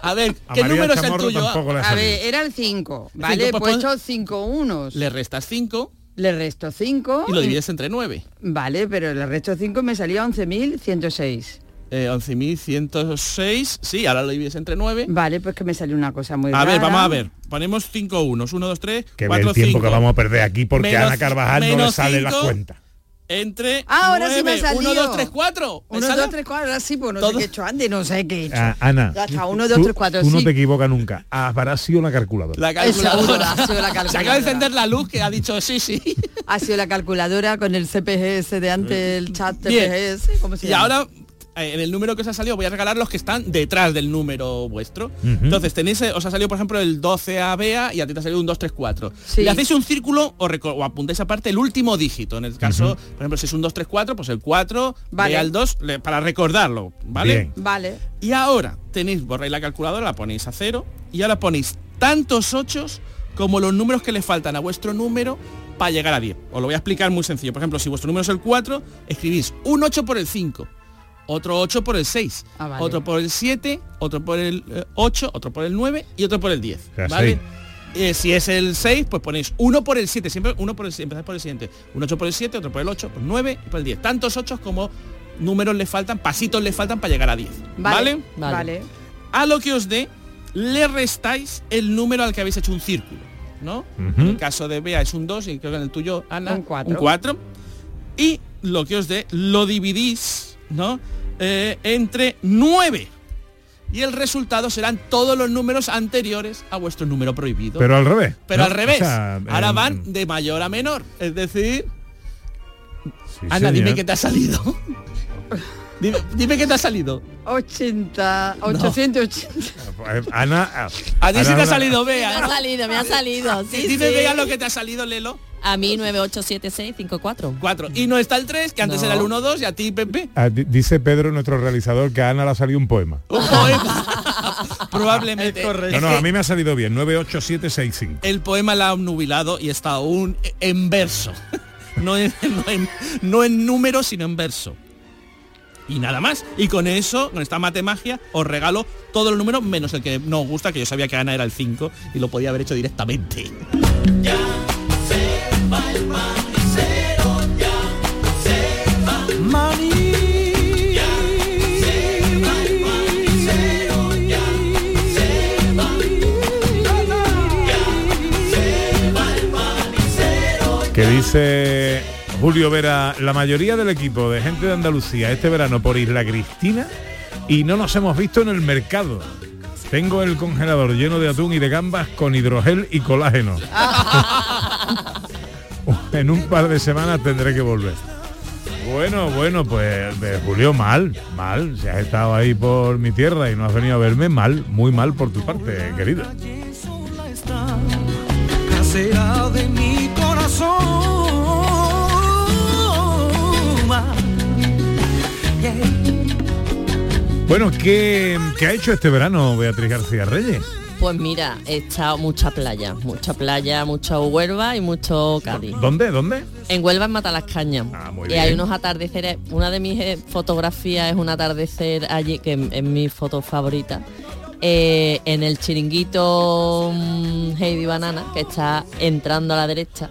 A ver, A ¿qué María número es el Chamorro tuyo? A ver, era el 5, ¿vale? Cinco, He pues pon- puesto 5 unos. Le restas 5 Le resto 5. y lo divides entre 9. Vale, pero le resto 5 me salía 11.106. Eh, 11.106, sí, ahora lo divides entre 9. Vale, pues que me salió una cosa muy A ver, rara. vamos a ver. Ponemos 5 unos. 1, 2, 3, Que ve 4, el tiempo 5. que vamos a perder aquí porque Menos- a Ana Carvajal no le sale la cinco. cuenta. Entre Ah, ahora sí me ha 1, 2, salido. 3, 4. 1, 2, 3, 4, ahora sí, pues no sé Todo- qué he hecho antes, no sé qué he hecho. Ah, Ana, Ya está, tú- 1, 2, tú- 3, 4, tú no te equivocas nunca. Habrá sido la calculadora. La calculadora. ha sido la Se acaba de calculadora. encender la luz que ha dicho sí, sí. Ha sido la calculadora con el CPGS de antes, el chat. CPGS, ¿cómo se Y ahora en el número que os ha salido voy a regalar los que están detrás del número vuestro. Ujú. Entonces tenéis, eh, os ha salido por ejemplo el 12 a Bea y a ti te ha salido un 2, 3, 4. Sí. Le hacéis un círculo o, o apuntáis aparte el último dígito. En el caso, Ujú. por ejemplo, si es un 2, 3, 4, pues el 4, Vale. Bea el 2, le- para recordarlo, ¿vale? Bien. Vale. Y ahora tenéis, borráis la calculadora, la ponéis a cero y ahora ponéis tantos ochos como los números que le faltan a vuestro número para llegar a 10. Os lo voy a explicar muy sencillo. Por ejemplo, si vuestro número es el 4, escribís un 8 por el 5, otro 8 por el 6, Ah, vale. otro por el 7, otro por el eh, 8, otro por el 9 y otro por el 10. Ya, ¿vale? Eh, si es el 6, pues ponéis uno por el 7, siempre uno por el empezáis por el siguiente. Un 8 por el 7, otro por el 8, por el 9 y por el 10. Tantos 8 como números le faltan, pasitos le faltan para llegar a 10. Vale. ¿Vale? Vale. A lo que os dé, le restáis el número al que habéis hecho un círculo, ¿no? Ujú. En el caso de Bea es un 2 y creo que en el tuyo, Ana, Un cuatro. un 4. Y lo que os dé, lo dividís, ¿no? Eh, entre 9. Y el resultado serán todos los números anteriores a vuestro número prohibido. Pero al revés. Pero ¿no? al revés. O sea, Ahora en- van de mayor a menor. Es decir, Sí, Ana, dime qué te ha salido. dime, dime qué te ha salido. 80, 880. Eh, Ana, A ti sí te ha salido Me Bea. ha salido, me ha salido. Sí, Dime sí. Bea lo que te ha salido, Lelo. A mí 987654. 4. Y no está el 3, que antes No. era el 1, 2 y a ti, Pepe. Ah, di- dice Pedro, nuestro realizador, que a Ana le ha salido un poema. Un poema. Probablemente. No, no, a mí me ha salido bien, 98765. El poema la ha nubilado y está aún en verso. No en, no en- no en número, sino en verso. Y nada más. Y con eso, con esta matemagia, os regalo todos los números menos el que no os gusta, que yo sabía que Ana era el 5 y lo podía haber hecho directamente. Que dice Julio Vera, la mayoría del equipo de gente de Andalucía este verano por Isla Cristina y no nos hemos visto en el mercado. Tengo el congelador lleno de atún y de gambas con hidrogel y colágeno. en un par de semanas tendré que volver. Bueno, bueno, pues de Julio mal, mal. Si has estado ahí por mi tierra y no has venido a verme, mal, muy mal por tu parte, querido. Bueno, ¿qué, qué ha hecho este verano Beatriz García Reyes? Pues mira, he echado mucha playa, mucha playa, mucho Huelva y mucho Cádiz. ¿Dónde? ¿Dónde? En Huelva en Matalascañas. muy y bien. hay unos atardeceres. Una de mis eh, fotografías es un atardecer allí, que es mi foto favorita. eh, en el chiringuito mm, Heidi Banana, que está entrando a la derecha,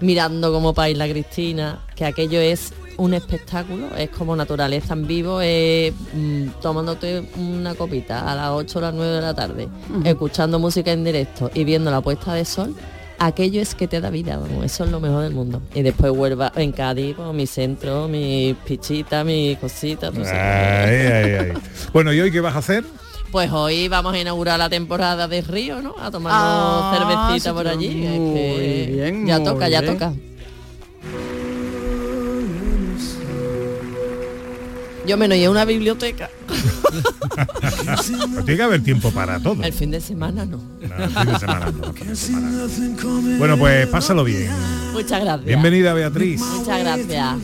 mirando como para Isla Cristina, que aquello es un espectáculo, es como naturaleza en vivo, es, mm, tomándote una copita a las 8 o las 9 de la tarde, escuchando música en directo y viendo la puesta de sol, aquello es que te da vida, vamos, eso es lo mejor del mundo. Y después Huelva, en Cádiz, pues, mi centro, mis pichitas, mis cositas. pues, Ay, ay, ay. Bueno, ¿y hoy qué vas a hacer? pues hoy vamos a inaugurar la temporada de Río, ¿no? A tomarnos Ah, cervecita sí, por pero allí. es que bien, ya muy toca, ya toca. Yo me voy a una biblioteca. Tiene que haber tiempo para todo. El fin de semana no. No, el fin de semana no, el fin de semana. Bueno, pues pásalo bien. Muchas gracias. Bienvenida Beatriz. Muchas gracias.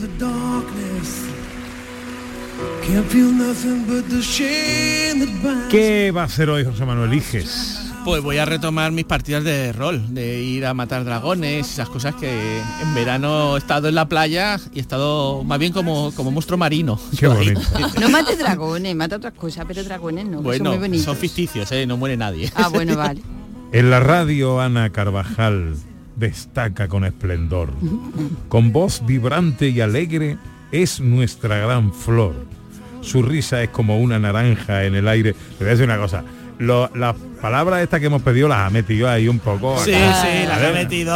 ¿Qué va a hacer hoy José Manuel Iges? Pues voy a retomar mis partidas de rol, de ir a matar dragones, esas cosas que en verano he estado en la playa y he estado más bien como, como monstruo marino. Qué bonito. No mate dragones, mata otras cosas, pero dragones no, que Bueno, son muy bonitos. son ficticios, ¿eh? no muere nadie. Ah, bueno, vale. En la radio Ana Carvajal destaca con esplendor. Con voz vibrante y alegre es nuestra gran flor. Su risa es como una naranja en el aire. Le voy a decir una cosa. Lo- las palabras estas que hemos pedido las ha metido ahí un poco. Sí, acá. sí, las ha metido.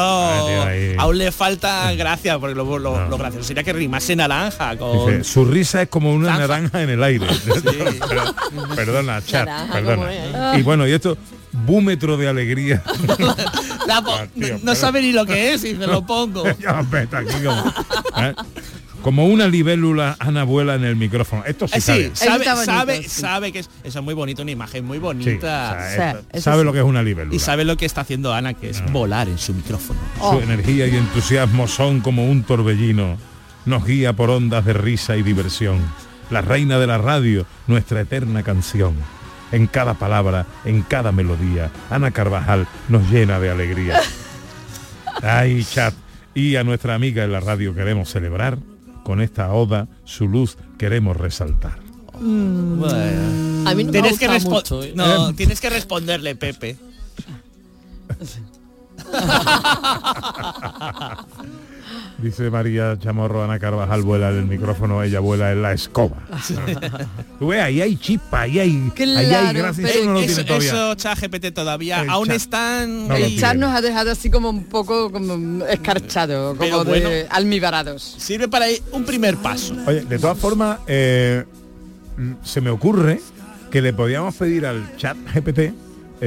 Aún le falta gracia, porque lo, lo- lo gracioso sería que rimase naranja con... Dice, su risa es como una naranja en el aire. Perdona, chat, Naranja, perdona. ¿cómo es? Y bueno, y esto, búmetro de alegría. La Ah, tío, no pero- sabe ni lo que es y me lo pongo. ya como, ¿eh? Como una libélula Ana vuela en el micrófono. Esto sí, Eh, sabe. sí, sabe, sabe, sí. sabe que es, eso es muy bonito, una imagen muy Sí, bonita. o sea, Sí, esto- eso sabe sí. lo que es una libélula. y sabe lo que está haciendo Ana, que es volar en su micrófono. Su Oh. energía y entusiasmo son como un torbellino. Nos guía por ondas de risa y diversión. La reina de la radio, nuestra eterna canción. En cada palabra, en cada melodía, Ana Carvajal nos llena de alegría. Ay, chat. Y a nuestra amiga en la radio queremos celebrar. Con esta oda, su luz queremos resaltar. Bueno. A mí no me tienes que mucho, ¿eh? No, tienes que responderle, Pepe. Dice María Chamorro, Ana Carvajal vuela en el micrófono, ella vuela en la escoba. Tú ves, ahí hay chispa, ahí hay, ahí hay Claro, gracia. pero Eso no lo eso, tiene todavía. eso ChatGPT todavía El aún chat. están No El chat nos ha dejado así como un poco como escarchado, Pero como de bueno. almibarados. Sirve para ir un primer paso. Oye, de todas formas, eh, se me ocurre que le podíamos pedir al chat GPT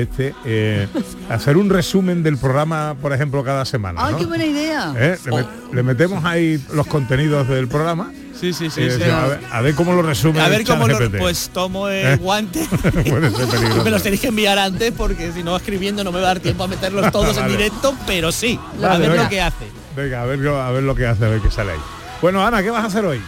este eh, hacer un resumen del programa, por ejemplo, cada semana. ¡Ay, ¿no? qué buena idea! Eh, le, met- le metemos ahí los contenidos del programa. Sí, sí, sí. eh, sí. a, ver, a ver cómo lo resume. A el ver cómo lo, pues tomo el ¿Eh? guante. Puede ser peligroso. Me los tenéis que enviar antes porque si no escribiendo no me va a dar tiempo a meterlos todos Vale. en directo, pero sí, a ver venga. lo que hace. Venga, a ver, a ver lo que hace, a ver qué sale ahí. Bueno, Ana, ¿qué vas a hacer hoy?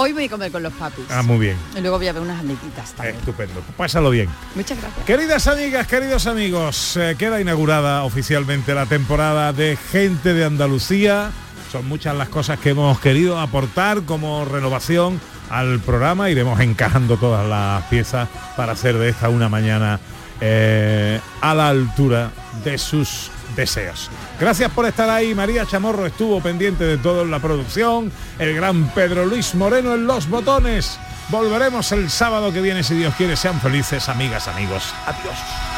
Hoy voy a comer con los papis. Ah, muy bien. Y luego voy a ver unas amiguitas también. Estupendo. Pues Pásalo bien. Muchas gracias. Queridas amigas, queridos amigos, eh, queda inaugurada oficialmente la temporada de Gente de Andalucía. Son muchas las cosas que hemos querido aportar como renovación al programa. Iremos encajando todas las piezas para hacer de esta una mañana eh, a la altura de sus deseos. Gracias por estar ahí. María Chamorro estuvo pendiente de todo en la producción. El gran Pedro Luis Moreno en los botones. Volveremos el sábado que viene si Dios quiere. Sean felices, amigas, amigos. Adiós.